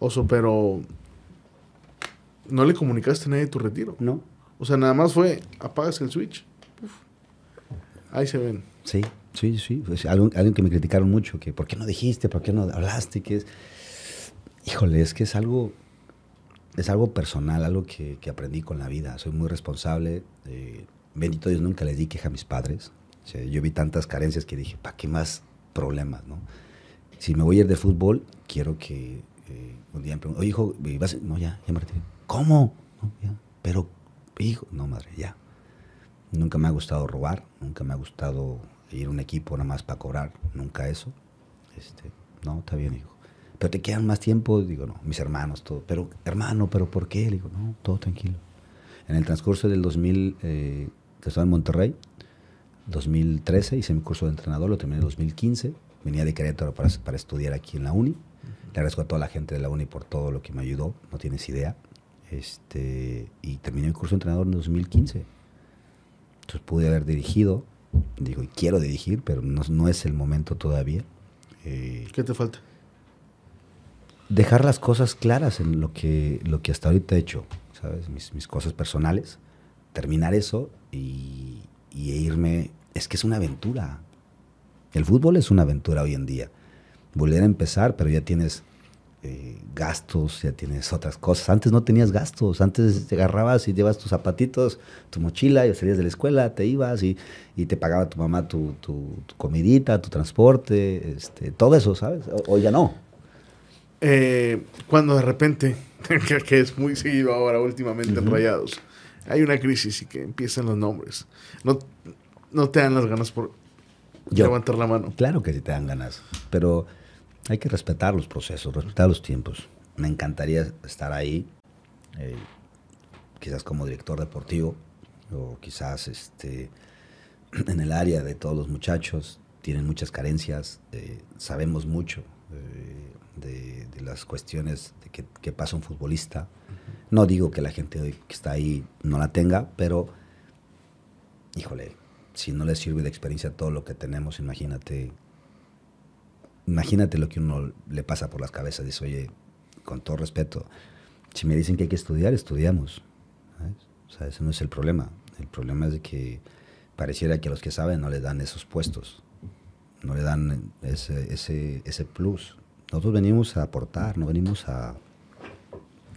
Oso, pero no le comunicaste a nadie tu retiro. No. O sea, nada más fue, apagas el switch. Uf. Ahí se ven. Sí, sí, sí. Pues algo, alguien que me criticaron mucho, que ¿por qué no dijiste? ¿Por qué no hablaste? Que es... Híjole, es que es algo, es algo personal, algo que, que aprendí con la vida. Soy muy responsable. Eh, bendito Dios, nunca les di queja a mis padres. O sea, yo vi tantas carencias que dije, ¿para qué más problemas? No? Si me voy a ir de fútbol, quiero que un día me pregunten, oye, hijo, ¿vas? No, ya, ya me retiré. ¿Cómo? Pero, hijo, no, madre, ya. Nunca me ha gustado robar, nunca me ha gustado ir a un equipo nada más para cobrar, nunca eso. Este, no, está bien, hijo. Pero te quedan más tiempo, digo, no, mis hermanos, todo. Pero, hermano, ¿pero por qué? Le digo, no, todo tranquilo. En el transcurso del 2000, eh, que estaba en Monterrey, 2013, hice mi curso de entrenador, lo terminé en 2015. Venía de Querétaro para, para estudiar aquí en la uni. Le agradezco a toda la gente de la uni por todo lo que me ayudó, no tienes idea. Este, y terminé mi curso de entrenador en 2015. Entonces pude haber dirigido, digo, y quiero dirigir, pero no, no es el momento todavía. Eh, ¿Qué te falta? Dejar las cosas claras en lo que, lo que hasta ahorita he hecho, ¿sabes? Mis, mis cosas personales, terminar eso y, y irme. Es que es una aventura. El fútbol es una aventura hoy en día. Volver a empezar, pero ya tienes eh, gastos, ya tienes otras cosas. Antes no tenías gastos, antes te agarrabas y llevas tus zapatitos, tu mochila, y salías de la escuela, te ibas y, y te pagaba tu mamá tu, tu, tu, comidita, tu transporte, este, todo eso, ¿sabes? O ya no. Eh, cuando de repente, [LAUGHS] que es muy seguido ahora últimamente uh -huh. en Rayados, hay una crisis y que empiezan los nombres. No, no te dan las ganas por Yo, levantar la mano. Claro que sí te dan ganas, pero hay que respetar los procesos, respetar los tiempos. Me encantaría estar ahí, eh, quizás como director deportivo, o quizás este, en el área de todos los muchachos. Tienen muchas carencias, eh, sabemos mucho eh, de, de, las cuestiones de que, que, pasa un futbolista. No digo que la gente hoy que está ahí no la tenga, pero, híjole, si no le sirve de experiencia todo lo que tenemos, imagínate, imagínate lo que uno le pasa por las cabezas. Dice, oye, con todo respeto, si me dicen que hay que estudiar, estudiamos. O sea, ese no es el problema. El problema es que pareciera que a los que saben no le dan esos puestos, no le dan ese, ese, ese plus. Nosotros venimos a aportar, no venimos a,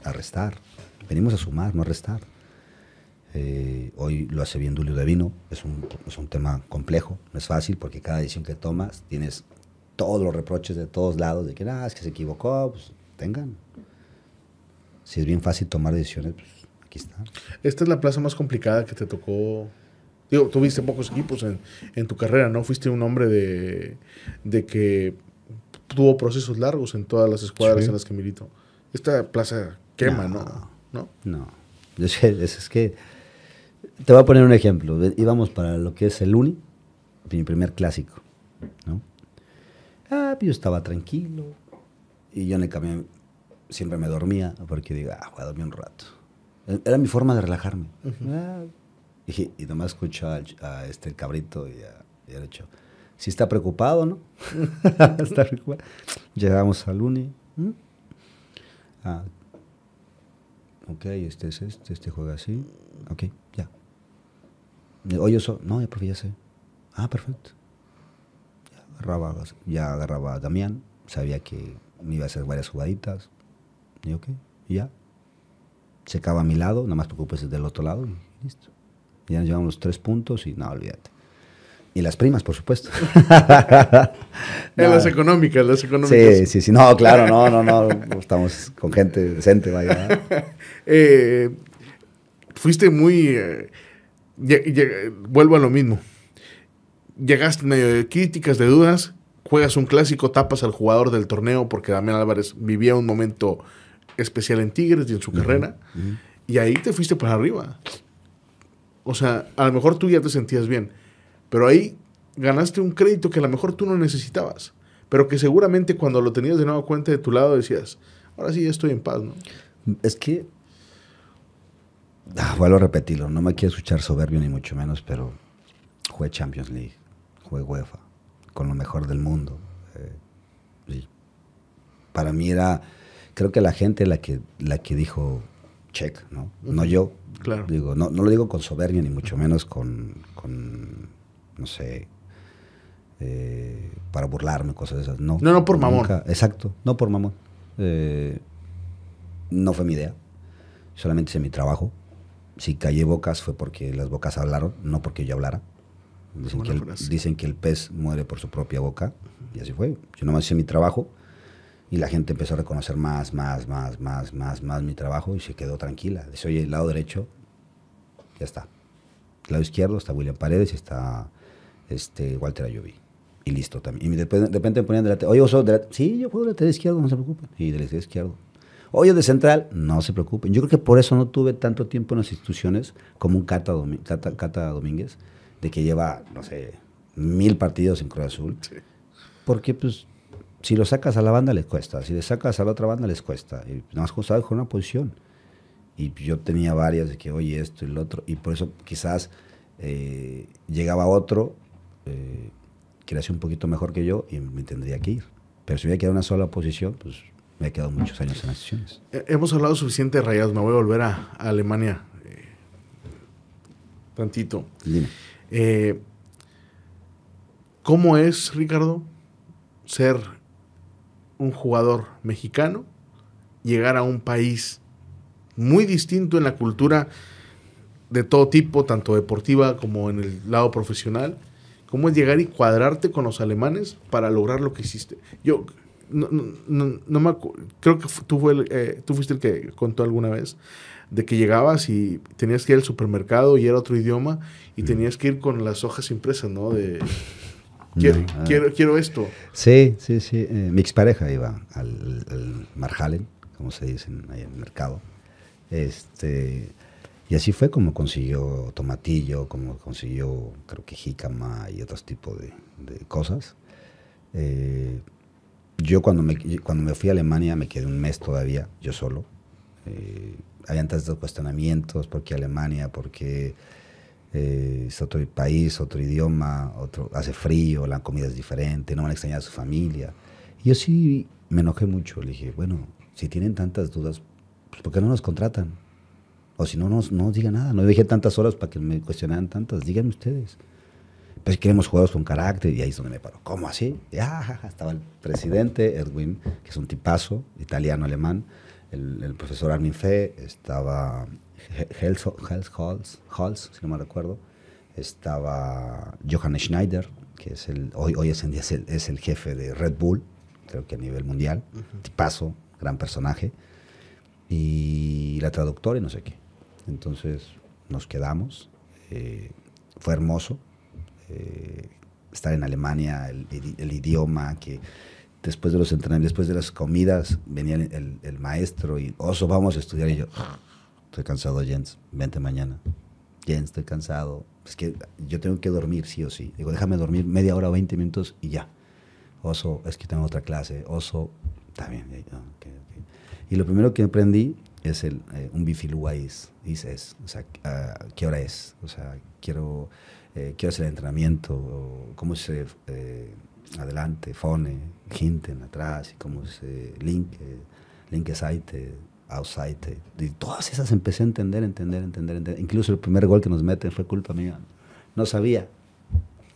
a restar, venimos a sumar, no a restar. Eh, hoy lo hace bien Dulio de Vino, es un, es un tema complejo, no es fácil porque cada decisión que tomas tienes todos los reproches de todos lados, de que ah, es que se equivocó, pues tengan. Si es bien fácil tomar decisiones, pues aquí está. Esta es la plaza más complicada que te tocó. Digo, tuviste pocos equipos en, en tu carrera, ¿no? Fuiste un hombre de, de que tuvo procesos largos en todas las escuadras Sí. en las que militó. Esta plaza quema, ¿no? ¿No? No. Es, es que. Te voy a poner un ejemplo. Íbamos para lo que es el Uni, mi primer clásico. ¿no? Ah, yo estaba tranquilo. Y yo en el camión siempre me dormía, porque digo, ah, voy a dormir un rato. E- Era mi forma de relajarme. Ah, y, y nomás escucho a, este el cabrito y a, y hecho. Si está preocupado, ¿no? [LAUGHS] está preocupado. Llegamos al Uni. ¿m? Ah, ok, este es este, este juega así. Ok, Oye, eso, no, ya, profe, ya sé. Ah, perfecto. Ya agarraba, ya agarraba a Damián, sabía que me iba a hacer varias jugaditas. Y ok, y ya. Se acaba a mi lado, nada más preocupes del otro lado y listo. Ya nos llevamos los tres puntos y no, olvídate. Y las primas, por supuesto. [LAUGHS] En No, las económicas, las Sí, económicas. sí, sí. No, claro, no, no, no. Estamos con gente decente, vaya. [LAUGHS] Eh, fuiste muy... eh, vuelvo a lo mismo. Llegaste medio de críticas, de dudas, juegas un clásico, tapas al jugador del torneo porque Damián Álvarez vivía un momento especial en Tigres y en su carrera, y ahí te fuiste para arriba. O sea, a lo mejor tú ya te sentías bien, pero ahí ganaste un crédito que a lo mejor tú no necesitabas, pero que seguramente cuando lo tenías de nueva cuenta de tu lado decías, ahora sí ya estoy en paz, ¿no? Es que. Ah, vuelvo a repetirlo, no me quiero escuchar soberbio ni mucho menos, pero jugué Champions League, jugué UEFA, con lo mejor del mundo. eh, y para mí era. Creo que la gente la que, la que dijo check, ¿no? No yo. Claro. Digo, no, no lo digo con soberbia ni mucho menos con, con no sé, eh, para burlarme, cosas de esas. No, No, no por mamón. Nunca- exacto, no por mamón. Eh, no fue mi idea, solamente hice mi trabajo. Si callé bocas fue porque las bocas hablaron, no porque yo hablara. Dicen que, el, dicen que el pez muere por su propia boca, y así fue. Yo nomás hice mi trabajo y la gente empezó a reconocer más, más, más, más, más, más mi trabajo y se quedó tranquila. Dice, oye, el lado derecho, ya está. El lado izquierdo está William Paredes y está este, Walter Ayoví. Y listo también. Y de repente, de repente me ponían delante, oye, vos sos de Sí, yo juego de lateral izquierdo, no se preocupen. Y del lateral izquierdo. Oye, de central, no se preocupen. Yo creo que por eso no tuve tanto tiempo en las instituciones como un Cata, Domi- Cata- Cata Domínguez, de que lleva, no sé, mil partidos en Cruz Azul. Porque, pues, si lo sacas a la banda les cuesta, si le sacas a la otra banda les cuesta. Y nada más sabes con una posición. Y yo tenía varias de que, oye, esto y lo otro. Y por eso quizás eh, llegaba otro eh, que era un poquito mejor que yo y me tendría que ir. Pero si hubiera quedado una sola posición, pues me he quedado muchos años en las sesiones. Eh, Hemos hablado suficiente de rayados. Me voy a volver a, a Alemania. eh, tantito. Dime. Eh, ¿Cómo es, Ricardo, ser un jugador mexicano, llegar a un país muy distinto en la cultura de todo tipo, tanto deportiva como en el lado profesional? ¿Cómo es llegar y cuadrarte con los alemanes para lograr lo que hiciste? Yo no, no- no- no me creo que tú, fue el, eh, tú fuiste el que contó alguna vez de que llegabas y tenías que ir al supermercado y era otro idioma y tenías que ir con las hojas impresas, ¿no? De [LAUGHS] quiero, No, ah. quiero, quiero esto. Sí, sí, sí. eh, mi expareja iba al, al Marjalen, como se dice ahí en el mercado. Este, y así fue como consiguió tomatillo, como consiguió, creo que jícama y otros tipos de, de cosas. Eh, yo cuando me, cuando me fui a Alemania me quedé un mes todavía, yo solo. Eh, habían tantos cuestionamientos, ¿por qué Alemania? ¿Por qué eh, es otro país, otro idioma, otro, hace frío, la comida es diferente, no van a extrañar a su familia. Yo sí me enojé mucho, le dije, bueno, si tienen tantas dudas, pues ¿por qué no nos contratan? O si no, no nos digan nada, no dejé tantas horas para que me cuestionaran tantas, díganme ustedes. Pues queremos jugadores con carácter y ahí es donde me paro. ¿Cómo así? Ya, estaba el presidente, Edwin, que es un tipazo, italiano-alemán, el, profesor Armin Fe, estaba Hels, Hals, si no me recuerdo, estaba Johannes Schneider, que es el, hoy, hoy es, el, es el jefe de Red Bull, creo que a nivel mundial, tipazo, gran personaje, y la traductora y no sé qué. Entonces nos quedamos, eh, fue hermoso, eh, estar en Alemania, el, idioma, que después de los entrenamientos, después de las comidas, venía el, maestro y, oso, vamos a estudiar. Y yo, estoy cansado, Jens, vente mañana. Jens, estoy cansado. Es que yo tengo que dormir sí o sí. Digo, déjame dormir media hora o 20 minutos y ya. Oso, es que tengo otra clase. Oso, está bien. Y lo primero que aprendí es el, eh, un bifilúa is, es, o sea, uh, ¿qué hora es? O sea, quiero eh, quiero hacer el entrenamiento, cómo se eh, adelante, fone, hinten atrás, y cómo se link, link site, outside. Y todas esas empecé a entender, entender, entender, entender. Incluso el primer gol que nos meten fue culpa mía. No sabía.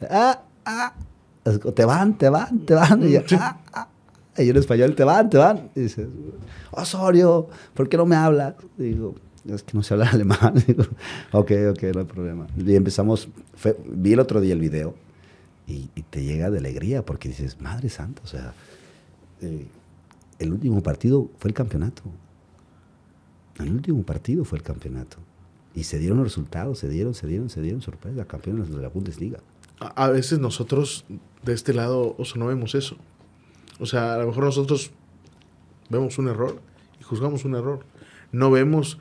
Ah, ah, te van, te van, te van. Y yo, ah, ah. Y yo en español, te van, te van. Y dices, Osorio, ¿por qué no me hablas? digo, es que no sé hablar [LAUGHS] alemán. ok, ok, no hay problema. Y empezamos, vi el otro día el video y, te llega de alegría porque dices, Madre Santa, o sea, eh, el último partido fue el campeonato. El último partido fue el campeonato. Y se dieron los resultados, se dieron, se dieron, se dieron sorpresa, campeones de la Bundesliga. A, a veces nosotros de este lado, o sea, no vemos eso. O sea, a lo mejor nosotros vemos un error y juzgamos un error. No vemos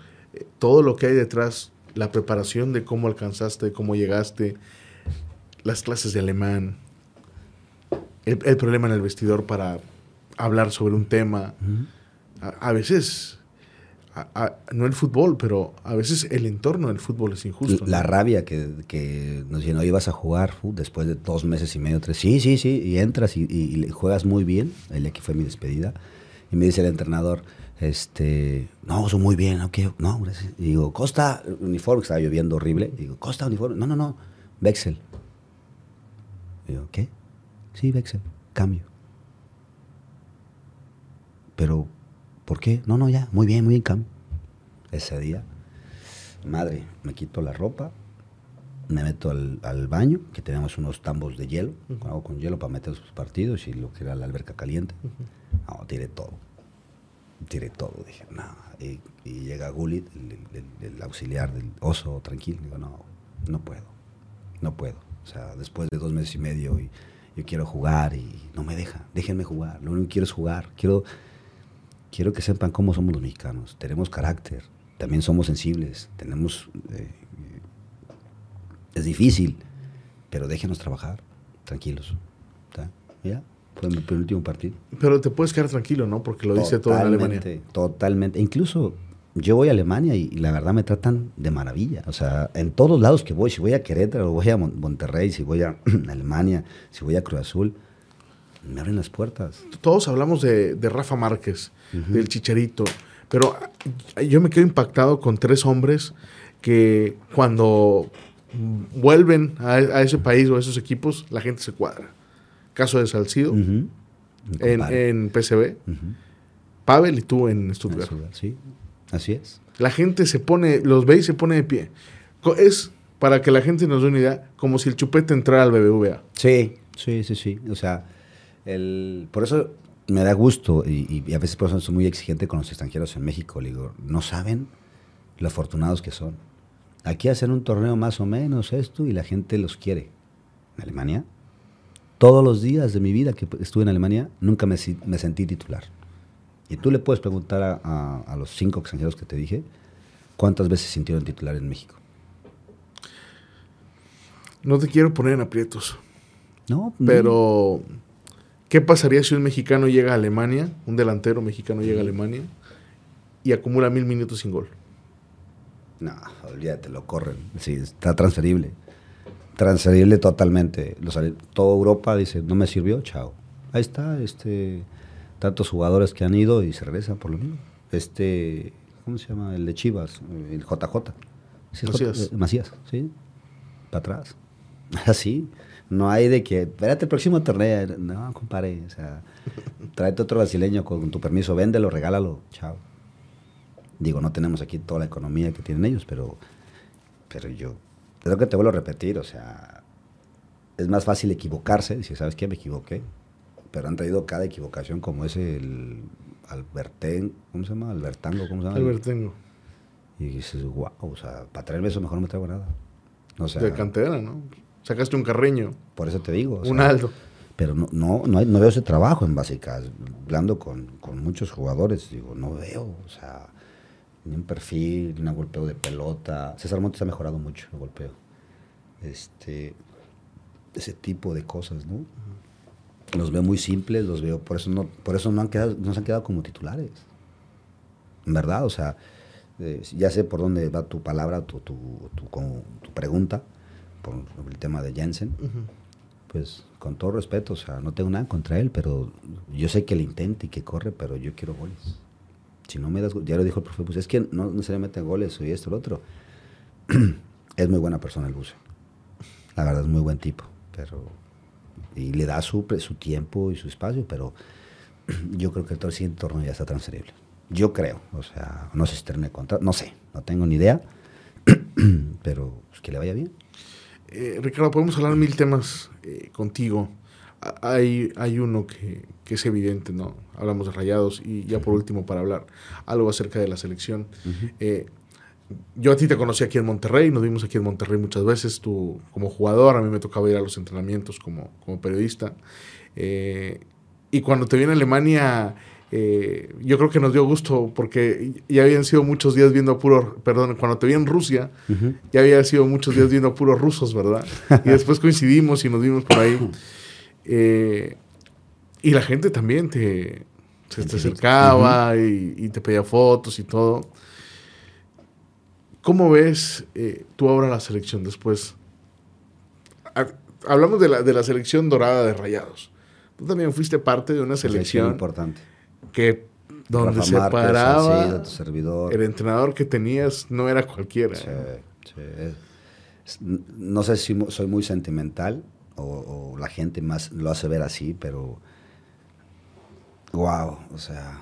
todo lo que hay detrás, la preparación de cómo alcanzaste, cómo llegaste, las clases de alemán, el, problema en el vestidor para hablar sobre un tema. a, veces, no el fútbol, pero a veces el entorno del fútbol es injusto. La rabia que, nos llenó, ibas a jugar después de dos meses y medio, tres. Sí, sí, sí, y entras y, y juegas muy bien. El día que fue mi despedida. Y me dice el entrenador, este, no, son muy bien, ok, no, gracias. Y digo, Costa, uniforme, que estaba lloviendo horrible. digo, Costa, uniforme, no, no, no, Vexel. digo, ¿qué? Sí, Vexel, cambio. Pero, ¿por qué? No, no, ya, muy bien, muy bien, cambio. Ese día, madre, me quito la ropa, me meto al, baño, que tenemos unos tambos de hielo, hago con hielo para meter sus partidos y lo que era la alberca caliente. No, tiré todo tiré todo. Dije, no. Y, llega Gulit, el, auxiliar del oso, tranquilo. Digo, no, no puedo. No puedo. O sea, después de dos meses y medio, y, yo quiero jugar y no me deja. Déjenme jugar. Lo único que quiero es jugar. Quiero, quiero que sepan cómo somos los mexicanos. Tenemos carácter. También somos sensibles. Tenemos. Eh, es difícil, pero déjenos trabajar. Tranquilos. ¿Ya? Fue mi penúltimo partido. Pero te puedes quedar tranquilo, ¿no? Porque lo dice todo en Alemania. Totalmente. Incluso yo voy a Alemania y, la verdad me tratan de maravilla. O sea, en todos lados que voy, si voy a Querétaro, voy a Monterrey, si voy a [CLEARS THROAT] Alemania, si voy a Cruz Azul, me abren las puertas. Todos hablamos de, Rafa Márquez, del Chicharito, pero yo me quedo impactado con tres hombres que cuando vuelven a, a ese país o a esos equipos, la gente se cuadra caso de Salcido, en, en, PCB, Pavel y tú en Stuttgart. Sí, así es. La gente se pone, los ve y se pone de pie. Es, para que la gente nos dé una idea, como si el chupete entrara al BBVA. Sí, sí, sí, sí. O sea, el, por eso me da gusto y, a veces por eso soy muy exigente con los extranjeros en México. Le digo, no saben lo afortunados que son. Aquí hacen un torneo más o menos esto y la gente los quiere. En Alemania todos los días de mi vida que estuve en Alemania, nunca me, sentí titular. Y tú le puedes preguntar a, los cinco extranjeros que te dije, ¿cuántas veces sintieron titular en México? No te quiero poner en aprietos. No. Pero, ¿qué pasaría si un mexicano llega a Alemania, un delantero mexicano llega a Alemania y acumula mil minutos sin gol? No, olvídate, lo corren. Sí, está transferible. Transferible totalmente. Lo sale- toda Europa dice, no me sirvió, chao. Ahí está, este, tantos jugadores que han ido y se regresan por lo mismo. Este, ¿cómo se llama? El de Chivas, el JJ. Sí, J- Macías. eh, Macías, sí. Para atrás. [LAUGHS] Así. No hay de que, espérate el próximo torneo. No, compadre. O sea, tráete otro brasileño con tu permiso, véndelo, regálalo. Chao. Digo, no tenemos aquí toda la economía que tienen ellos, pero, pero yo, creo que te vuelvo a repetir, o sea, es más fácil equivocarse, si sabes que me equivoqué, pero han traído cada equivocación como ese, el Alberten, ¿cómo se llama? Albertango, ¿cómo se llama? Albertengo. Y dices, wow, o sea, para traerme eso mejor no me traigo nada. O sea, de cantera, ¿no? Sacaste un carreño, por eso te digo. o un Aldo. Pero no, no, no, hay- no veo ese trabajo en básicas. Hablando con, con muchos jugadores, digo, no veo, o sea, ni un perfil, ni un golpeo de pelota. César Montes ha mejorado mucho el golpeo. Este, ese tipo de cosas, ¿no? Los veo muy simples, los veo, por eso no, por eso no han quedado, no se han quedado como titulares. En verdad, o sea, eh, ya sé por dónde va tu palabra, tu, tu, tu, como tu pregunta, por el tema de Jensen pues con todo respeto, o sea, no tengo nada contra él, pero yo sé que le intenta y que corre, pero yo quiero goles. Si no me das, ya lo dijo el profe, pues es que no necesariamente goles o esto, lo otro. [CLEARS THROAT] es muy buena persona el buce. La verdad es muy buen tipo, pero y le da su, su tiempo y su espacio, pero [CLEARS THROAT] yo creo que el, tor- siguiente torneo ya está transferible. Yo creo, o sea, no sé si termine contrato, no sé, no tengo ni idea, [CLEARS THROAT] pero pues, que le vaya bien. Eh, Ricardo, podemos hablar mil temas eh, contigo. Hay, hay uno que, que es evidente, ¿no? Hablamos de rayados y ya por último para hablar algo acerca de la selección. Eh, yo a ti te conocí aquí en Monterrey, nos vimos aquí en Monterrey muchas veces, tú como jugador, a mí me tocaba ir a los entrenamientos como, como periodista. Eh, y cuando te vi en Alemania, eh, yo creo que nos dio gusto porque ya habían sido muchos días viendo a puro, perdón, cuando te vi en Rusia, ya había sido muchos días viendo a puros rusos, ¿verdad? Y después coincidimos y nos vimos por ahí. [LAUGHS] Eh, y la gente también te, se te acercaba y, y te pedía fotos y todo. ¿Cómo ves eh, tú ahora la selección después? Ha- Hablamos de la, de la selección dorada de Rayados. Tú también fuiste parte de una Selección selección importante. que donde Rafa se Márquez, paraba Salcido, tu servidor. el entrenador que tenías no era cualquiera. Sí, sí. No sé si soy muy sentimental o, o la gente más lo hace ver así, pero wow, o sea,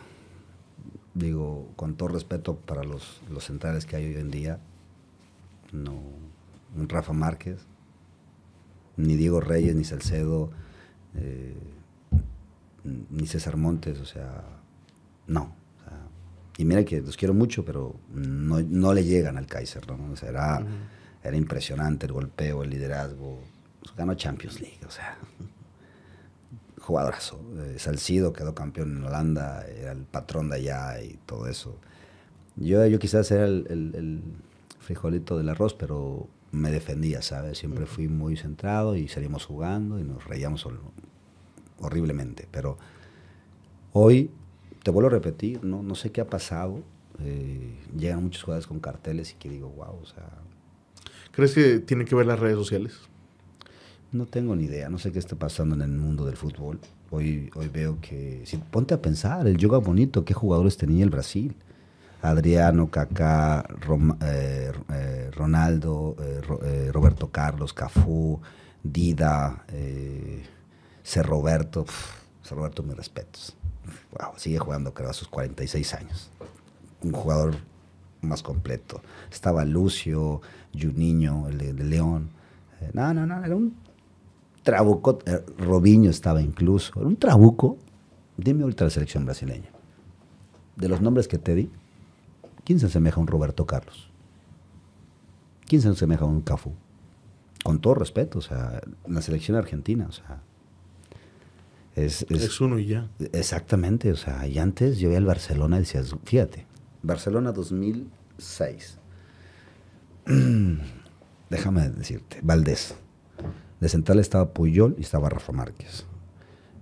digo, con todo respeto para los, los centrales que hay hoy en día, no, un Rafa Márquez, ni Diego Reyes, ni Salcedo, eh, ni César Montes, o sea, no. o sea, y mira que los quiero mucho, pero no, no le llegan al Kaiser, ¿no? O sea, era, era impresionante el golpeo, el liderazgo. Pues, ganó Champions League, o sea, [LAUGHS] jugadorazo. Eh, Salcido quedó campeón en Holanda, era el patrón de allá y todo eso. Yo, yo quizás era el, el- el frijolito del arroz, pero me defendía, ¿sabes? Siempre fui muy centrado y salíamos jugando y nos reíamos hor- horriblemente. Pero hoy, te vuelvo a repetir, no, no sé qué ha pasado. eh, llegan muchos jugadores con carteles y que digo, wow, o sea, ¿Crees que tiene que ver las redes sociales? No tengo ni idea, no sé qué está pasando en el mundo del fútbol. Hoy, hoy veo que, si ponte a pensar, el yoga bonito, qué jugadores tenía el Brasil. Adriano, Kaká, eh, eh, Ronaldo, eh, Ro- Roberto Carlos, Cafú, Dida, C. Roberto. C. Roberto, mis respetos. Wow, sigue jugando, creo, a sus 46 años. Un jugador más completo. Estaba Lucio, Juninho, el de, de León. No, no, no, era un trabuco. eh, Robinho estaba incluso. Un trabuco. Dime ahorita la selección brasileña. De los nombres que te di, ¿quién se asemeja a un Roberto Carlos? ¿Quién se asemeja a un Cafú? Con todo respeto, o sea, la selección argentina, o sea. Es, es- Es uno y ya. Exactamente, o sea, y antes yo veía el Barcelona y decías, fíjate, Barcelona 2006. [CLEARS THROAT] Déjame decirte, Valdés. De central estaba Puyol y estaba Rafa Márquez.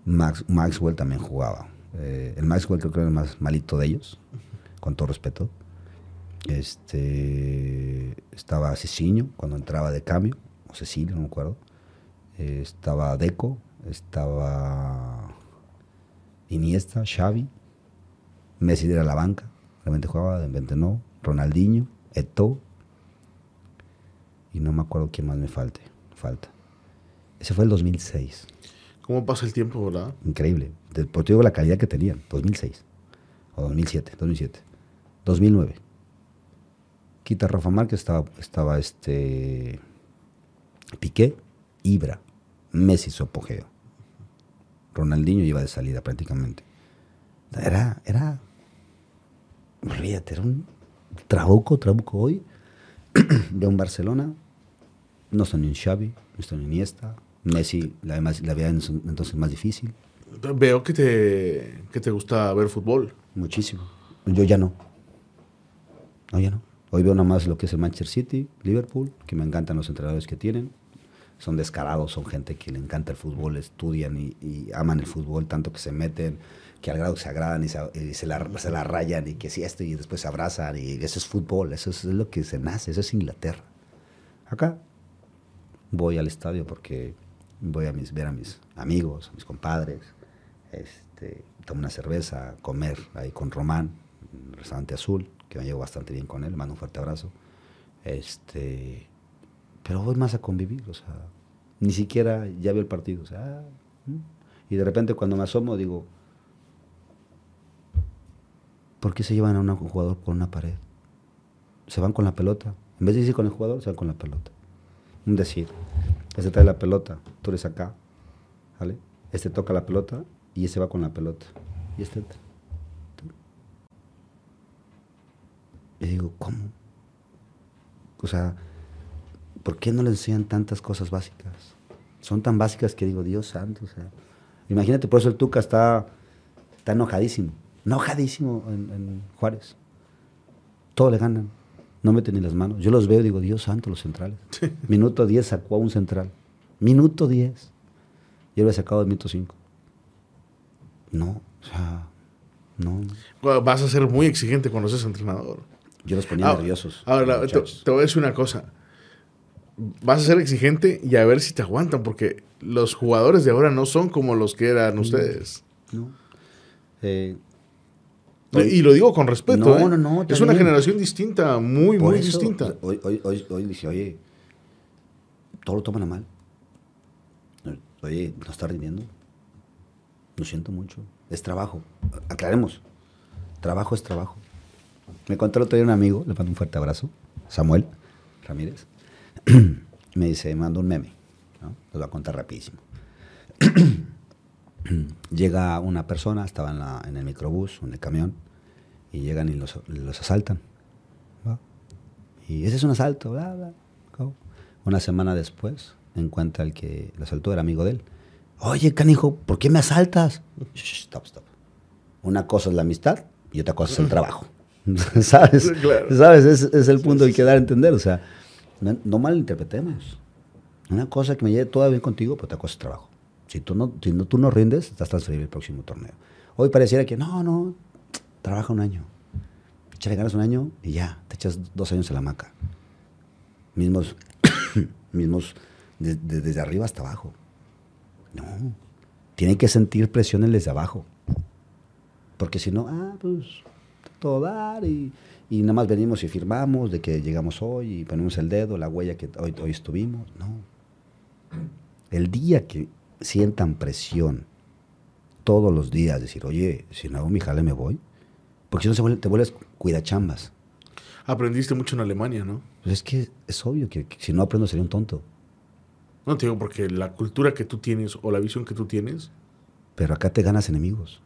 Max, Maxwell también jugaba. Eh, el Maxwell creo que era el más malito de ellos, con todo respeto. Este, estaba Ceciño cuando entraba de cambio, o Cecilio, no me acuerdo. Eh, estaba Deco, estaba Iniesta, Xavi, Messi era la banca, realmente jugaba, de repente no, Ronaldinho, Eto'o, y no me acuerdo quién más me falte, falta. Ese fue el 2006. ¿Cómo pasa el tiempo, verdad? Increíble. Por digo la calidad que tenían, 2006. O 2007, 2007. 2009. Quita Rafa Márquez, estaba, estaba este Piqué, Ibra, Messi su apogeo. Ronaldinho iba de salida prácticamente. Era, era, olvídate, era un trabuco, trabuco hoy [CLEARS THROAT] de un Barcelona. No está ni en Xavi, no está ni Iniesta. Messi la, la veía entonces más difícil. Veo que te, que te gusta ver fútbol. Muchísimo. Yo ya no. No, ya no. Hoy veo nada más lo que es el Manchester City, Liverpool, que me encantan los entrenadores que tienen. Son descarados, son gente que le encanta el fútbol, estudian y, aman el fútbol, tanto que se meten, que al grado que se agradan y se, la, se la rayan y que si esto y después se abrazan y eso es fútbol, eso es, lo que se nace, eso es Inglaterra. Acá voy al estadio porque voy a mis, ver a mis amigos, a mis compadres, este, tomo una cerveza, comer ahí con Román, en el restaurante azul, que me llevo bastante bien con él, mando un fuerte abrazo. Este, pero voy más a convivir, o sea, ni siquiera ya veo el partido, o sea, y de repente cuando me asomo digo, ¿por qué se llevan a un jugador por una pared? Se van con la pelota, en vez de irse con el jugador, se van con la pelota. Un decir, este trae la pelota, tú eres acá, ¿vale? Este toca la pelota y ese va con la pelota. Y este Y digo, ¿cómo? O sea, ¿por qué no le enseñan tantas cosas básicas? Son tan básicas que digo, Dios santo, o sea, imagínate, por eso el Tuca está, está enojadísimo, enojadísimo en, Juárez. Todo le ganan, no meten ni las manos. Yo los veo y digo, Dios santo, los centrales. [LAUGHS] Minuto 10 sacó a un central. Minuto 10. Yo lo he sacado de minuto 5. No, o sea, no. Vas a ser muy exigente cuando seas entrenador. Yo los ponía nerviosos. Ahora, te, voy a decir una cosa. Vas a ser exigente y a ver si te aguantan, porque los jugadores de ahora no son como los que eran ustedes. No. Eh, y lo digo con respeto. No, ¿eh? no, no. Es una generación distinta, muy, muy distinta. Hoy, hoy, hoy, hoy dije, oye, todo lo toman a mal. Oye, no está rindiendo. Lo siento mucho. Es trabajo. Aclaremos. Trabajo es trabajo. Me contó el otro día un amigo, le mando un fuerte abrazo, Samuel Ramírez. [CLEARS THROAT] me dice, me manda un meme. ¿no? Lo voy a contar rapidísimo. [CLEARS THROAT] [CLEARS THROAT] Llega una persona, estaba en, el microbús en el camión, y llegan y los, asaltan. Y ese es un asalto, bla, bla. Una semana después, encuentra el que lo asaltó, era amigo de él. Oye, canijo, ¿por qué me asaltas? Stop, stop. Una cosa es la amistad y otra cosa es el trabajo. [LAUGHS] ¿Sabes? [LAUGHS] ¿Sabes? Es, el punto que dar a entender. O sea, no, malinterpretemos. Una cosa que me lleve toda bien contigo, pues otra cosa es trabajo. Si tú no, si no, tú no rindes, estás transferible el próximo torneo. Hoy pareciera que no, no, trabaja un año. Échale ganas un año y ya, te echas dos años en la maca. Mismos, [COUGHS] mismos desde arriba hasta abajo. No, tiene que sentir presiones desde abajo. Porque si no, ah, pues todo dar y, y, nada más venimos y firmamos de que llegamos hoy y ponemos el dedo, la huella que hoy, hoy estuvimos. No. El día que sientan presión todos los días, decir, oye, si no hago mi jale me voy, porque si no se vuelve, te vuelves cuidachambas. Aprendiste mucho en Alemania, ¿no? Pues es que es obvio que, si no aprendo sería un tonto. No te digo porque la cultura que tú tienes o la visión que tú tienes. Pero acá te ganas enemigos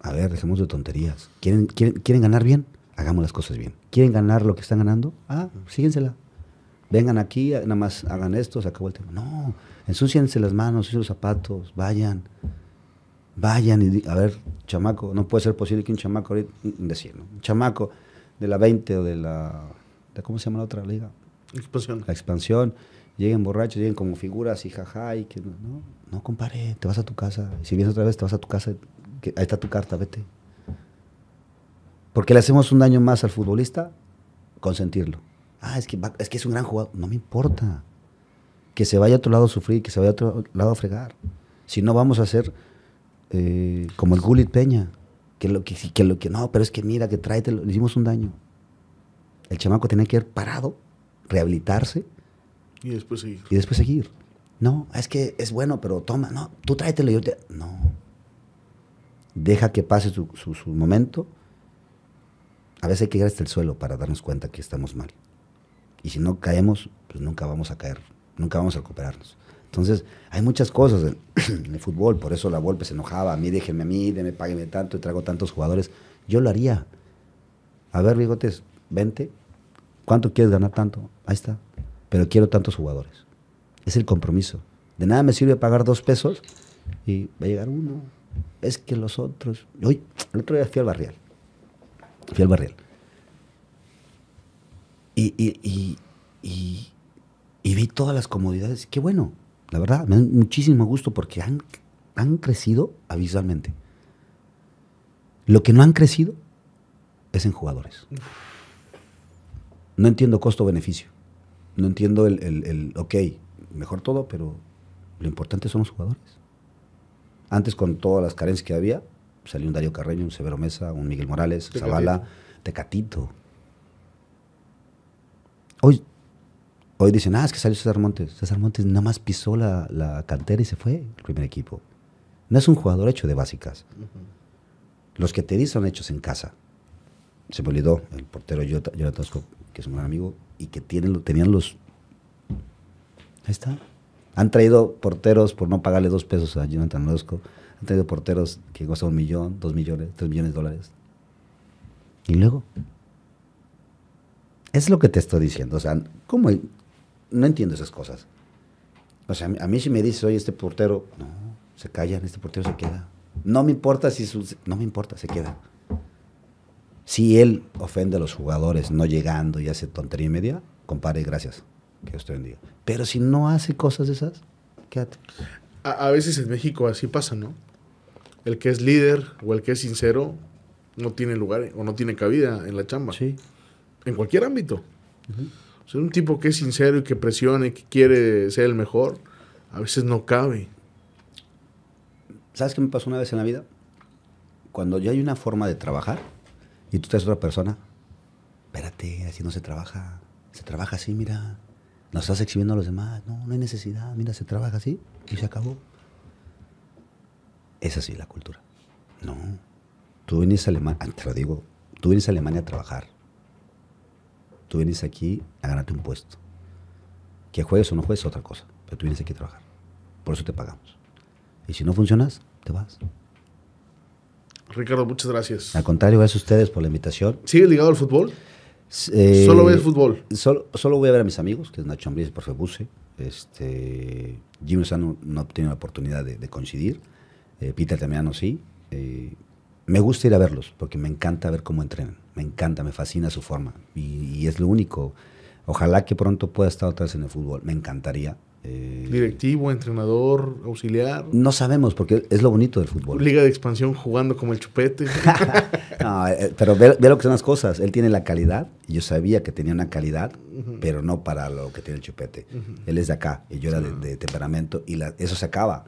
a ver, dejemos de tonterías. ¿Quieren, quieren, ganar bien? Hagamos las cosas bien. ¿Quieren ganar lo que están ganando? Ah, síguensela. Vengan aquí, nada más hagan esto, se acabó el tema. No, ensúciense las manos, ensúciense los zapatos, vayan. Vayan y, a ver, chamaco, no puede ser posible que un chamaco, ahorita, decir, ¿no? Un chamaco de la 20 o de la, de, ¿cómo se llama la otra liga? Expansión. La expansión, lleguen borrachos, lleguen como figuras y jaja, y que no, no, compare, te vas a tu casa. Si vienes otra vez, te vas a tu casa ahí está tu carta, vete. Porque le hacemos un daño más al futbolista consentirlo. Ah, es que, es que es un gran jugador. No me importa. Que se vaya a otro lado a sufrir, que se vaya a otro lado a fregar. Si no, vamos a hacer eh, como el Gulit Peña. Que lo que, que lo que no, pero es que mira, que tráetelo. Le hicimos un daño. El chamaco tenía que ir parado, rehabilitarse. Y después seguir. Y después seguir. No, es que es bueno, pero toma, no, tú tráetelo. Yo te... No. Deja que pase su, su momento. A veces hay que llegar hasta el suelo para darnos cuenta que estamos mal. Y si no caemos, pues nunca vamos a caer, nunca vamos a recuperarnos. Entonces, hay muchas cosas [CLEARS THROAT] en, el fútbol, por eso la Volpe se enojaba, a mí déjenme a mí, déme, páguenme tanto y traigo tantos jugadores. Yo lo haría. A ver, bigotes, vente. ¿Cuánto quieres ganar tanto? Ahí está. Pero quiero tantos jugadores. Es el compromiso. De nada me sirve pagar dos pesos y va a llegar uno. Es que los otros. Hoy, el otro día fui al barrial. Fui al barrial. Y, y, vi todas las comodidades. Qué bueno, la verdad, me da muchísimo gusto porque han, han crecido abismalmente. Lo que no han crecido es en jugadores. No entiendo costo-beneficio. No entiendo el, el, el, ok, mejor todo, pero lo importante son los jugadores. Antes, con todas las carencias que había, salió un Darío Carreño, un Severo Mesa, un Miguel Morales, Zavala, Tecatito. Hoy, hoy dicen, ah, es que salió César Montes. César Montes nada más pisó la, la cantera y se fue el primer equipo. No es un jugador hecho de básicas. Los que te dicen son hechos en casa. Se me olvidó el portero Jonathan Tosco, que es un gran amigo, y que tienen, tenían los... Ahí está. Han traído porteros por no pagarle dos pesos a Jonathan Tosco. Han traído porteros que cuestan un millón, dos millones, tres millones de dólares. Y luego, es lo que te estoy diciendo. O sea, ¿cómo? No entiendo esas cosas. O sea, a mí si me dices, oye, este portero, no, se callan, este portero se queda. No me importa si su, no me importa, se queda. Si él ofende a los jugadores no llegando y hace tontería y media, compare, gracias, que Dios te bendiga. Pero si no hace cosas de esas, quédate. A, a, veces en México así pasa, ¿no? El que es líder o el que es sincero no tiene lugar o no tiene cabida en la chamba. Sí en cualquier ámbito. Ser un tipo que es sincero y que presione, que quiere ser el mejor, a veces no cabe. ¿Sabes qué me pasó una vez en la vida? Cuando ya hay una forma de trabajar y tú te otra persona, espérate, así no se trabaja. Se trabaja así, mira. Nos estás exhibiendo a los demás. No, no hay necesidad. Mira, se trabaja así y se acabó. Es así la cultura. No. Tú vienes a Alemania, te lo digo, tú vienes a Alemania a trabajar Tú vienes aquí a ganarte un puesto. Que juegues o no juegues es otra cosa, pero tú vienes aquí a trabajar. Por eso te pagamos. Y si no funcionas, te vas. Ricardo, muchas gracias. Al contrario, gracias a ustedes por la invitación. ¿Sigues ligado al fútbol? Eh, ¿Solo ves fútbol? Solo, solo voy a ver a mis amigos, que es Nacho Ambriz y Profe Buse. Este, Jimmy Sano no ha tenido la oportunidad de, coincidir. Eh, Peter Tamiano sí. Eh, me gusta ir a verlos porque me encanta ver cómo entrenan. Me encanta, me fascina su forma. Y, es lo único. Ojalá que pronto pueda estar otra vez en el fútbol. Me encantaría. Eh, Directivo, entrenador, auxiliar. No sabemos porque es lo bonito del fútbol. Liga de expansión jugando como el chupete. [LAUGHS] no, eh, pero ve, lo que son las cosas. Él tiene la calidad. Y yo sabía que tenía una calidad, pero no para lo que tiene el chupete. Él es de acá y yo era de, temperamento y eso se acaba.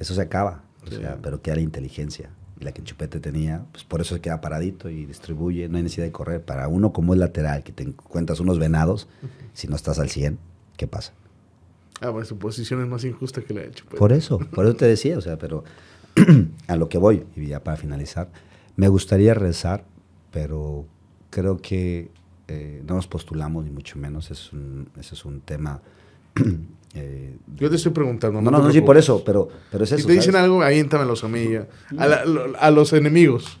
Eso se acaba. O sea, pero queda la inteligencia la que Chupete tenía, pues por eso se queda paradito y distribuye, no hay necesidad de correr. Para uno como es lateral, que te encuentras unos venados, si no estás al 100, ¿qué pasa? Ah, pues su posición es más injusta que la de Chupete. Por eso, por eso te decía, o sea, pero [CLEARS THROAT] a lo que voy, y ya para finalizar, me gustaría rezar, pero creo que eh, no nos postulamos, ni mucho menos, es un, ese es un tema [CLEARS THROAT] eh, Yo te estoy preguntando. No, no, no, sí, por eso, pero, pero es eso. Si te dicen algo, ahí los a mí, a, a, los enemigos.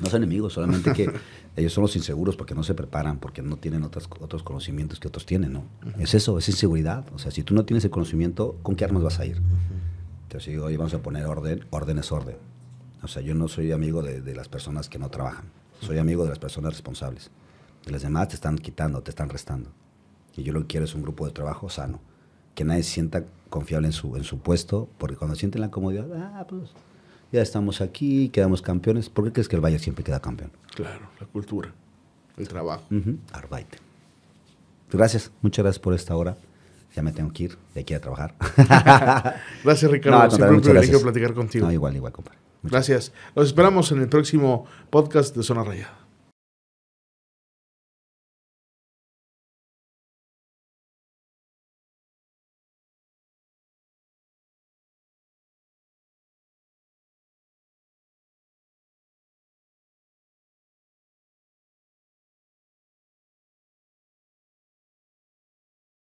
No son enemigos, solamente que [LAUGHS] ellos son los inseguros porque no se preparan, porque no tienen otros, otros conocimientos que otros tienen, ¿no? Es eso, es inseguridad. O sea, si tú no tienes el conocimiento, ¿con qué armas vas a ir? Entonces digo, oye, vamos a poner orden, orden es orden. O sea, yo no soy amigo de, de las personas que no trabajan, soy amigo de las personas responsables. De las demás te están quitando, te están restando. Y yo lo que quiero es un grupo de trabajo sano que nadie se sienta confiable en su, en su puesto, porque cuando sienten la comodidad, ah, pues ya estamos aquí, quedamos campeones. ¿Por qué crees que el Valle siempre queda campeón? Claro, la cultura. el trabajo. Arbeit. Gracias, muchas gracias por esta hora. Ya me tengo que ir, de aquí a trabajar. [LAUGHS] Gracias, Ricardo. No, Siempre un privilegio gracias. platicar contigo. No, igual, igual, compadre. Muchas Gracias. Los esperamos en el próximo podcast de Zona Rayada.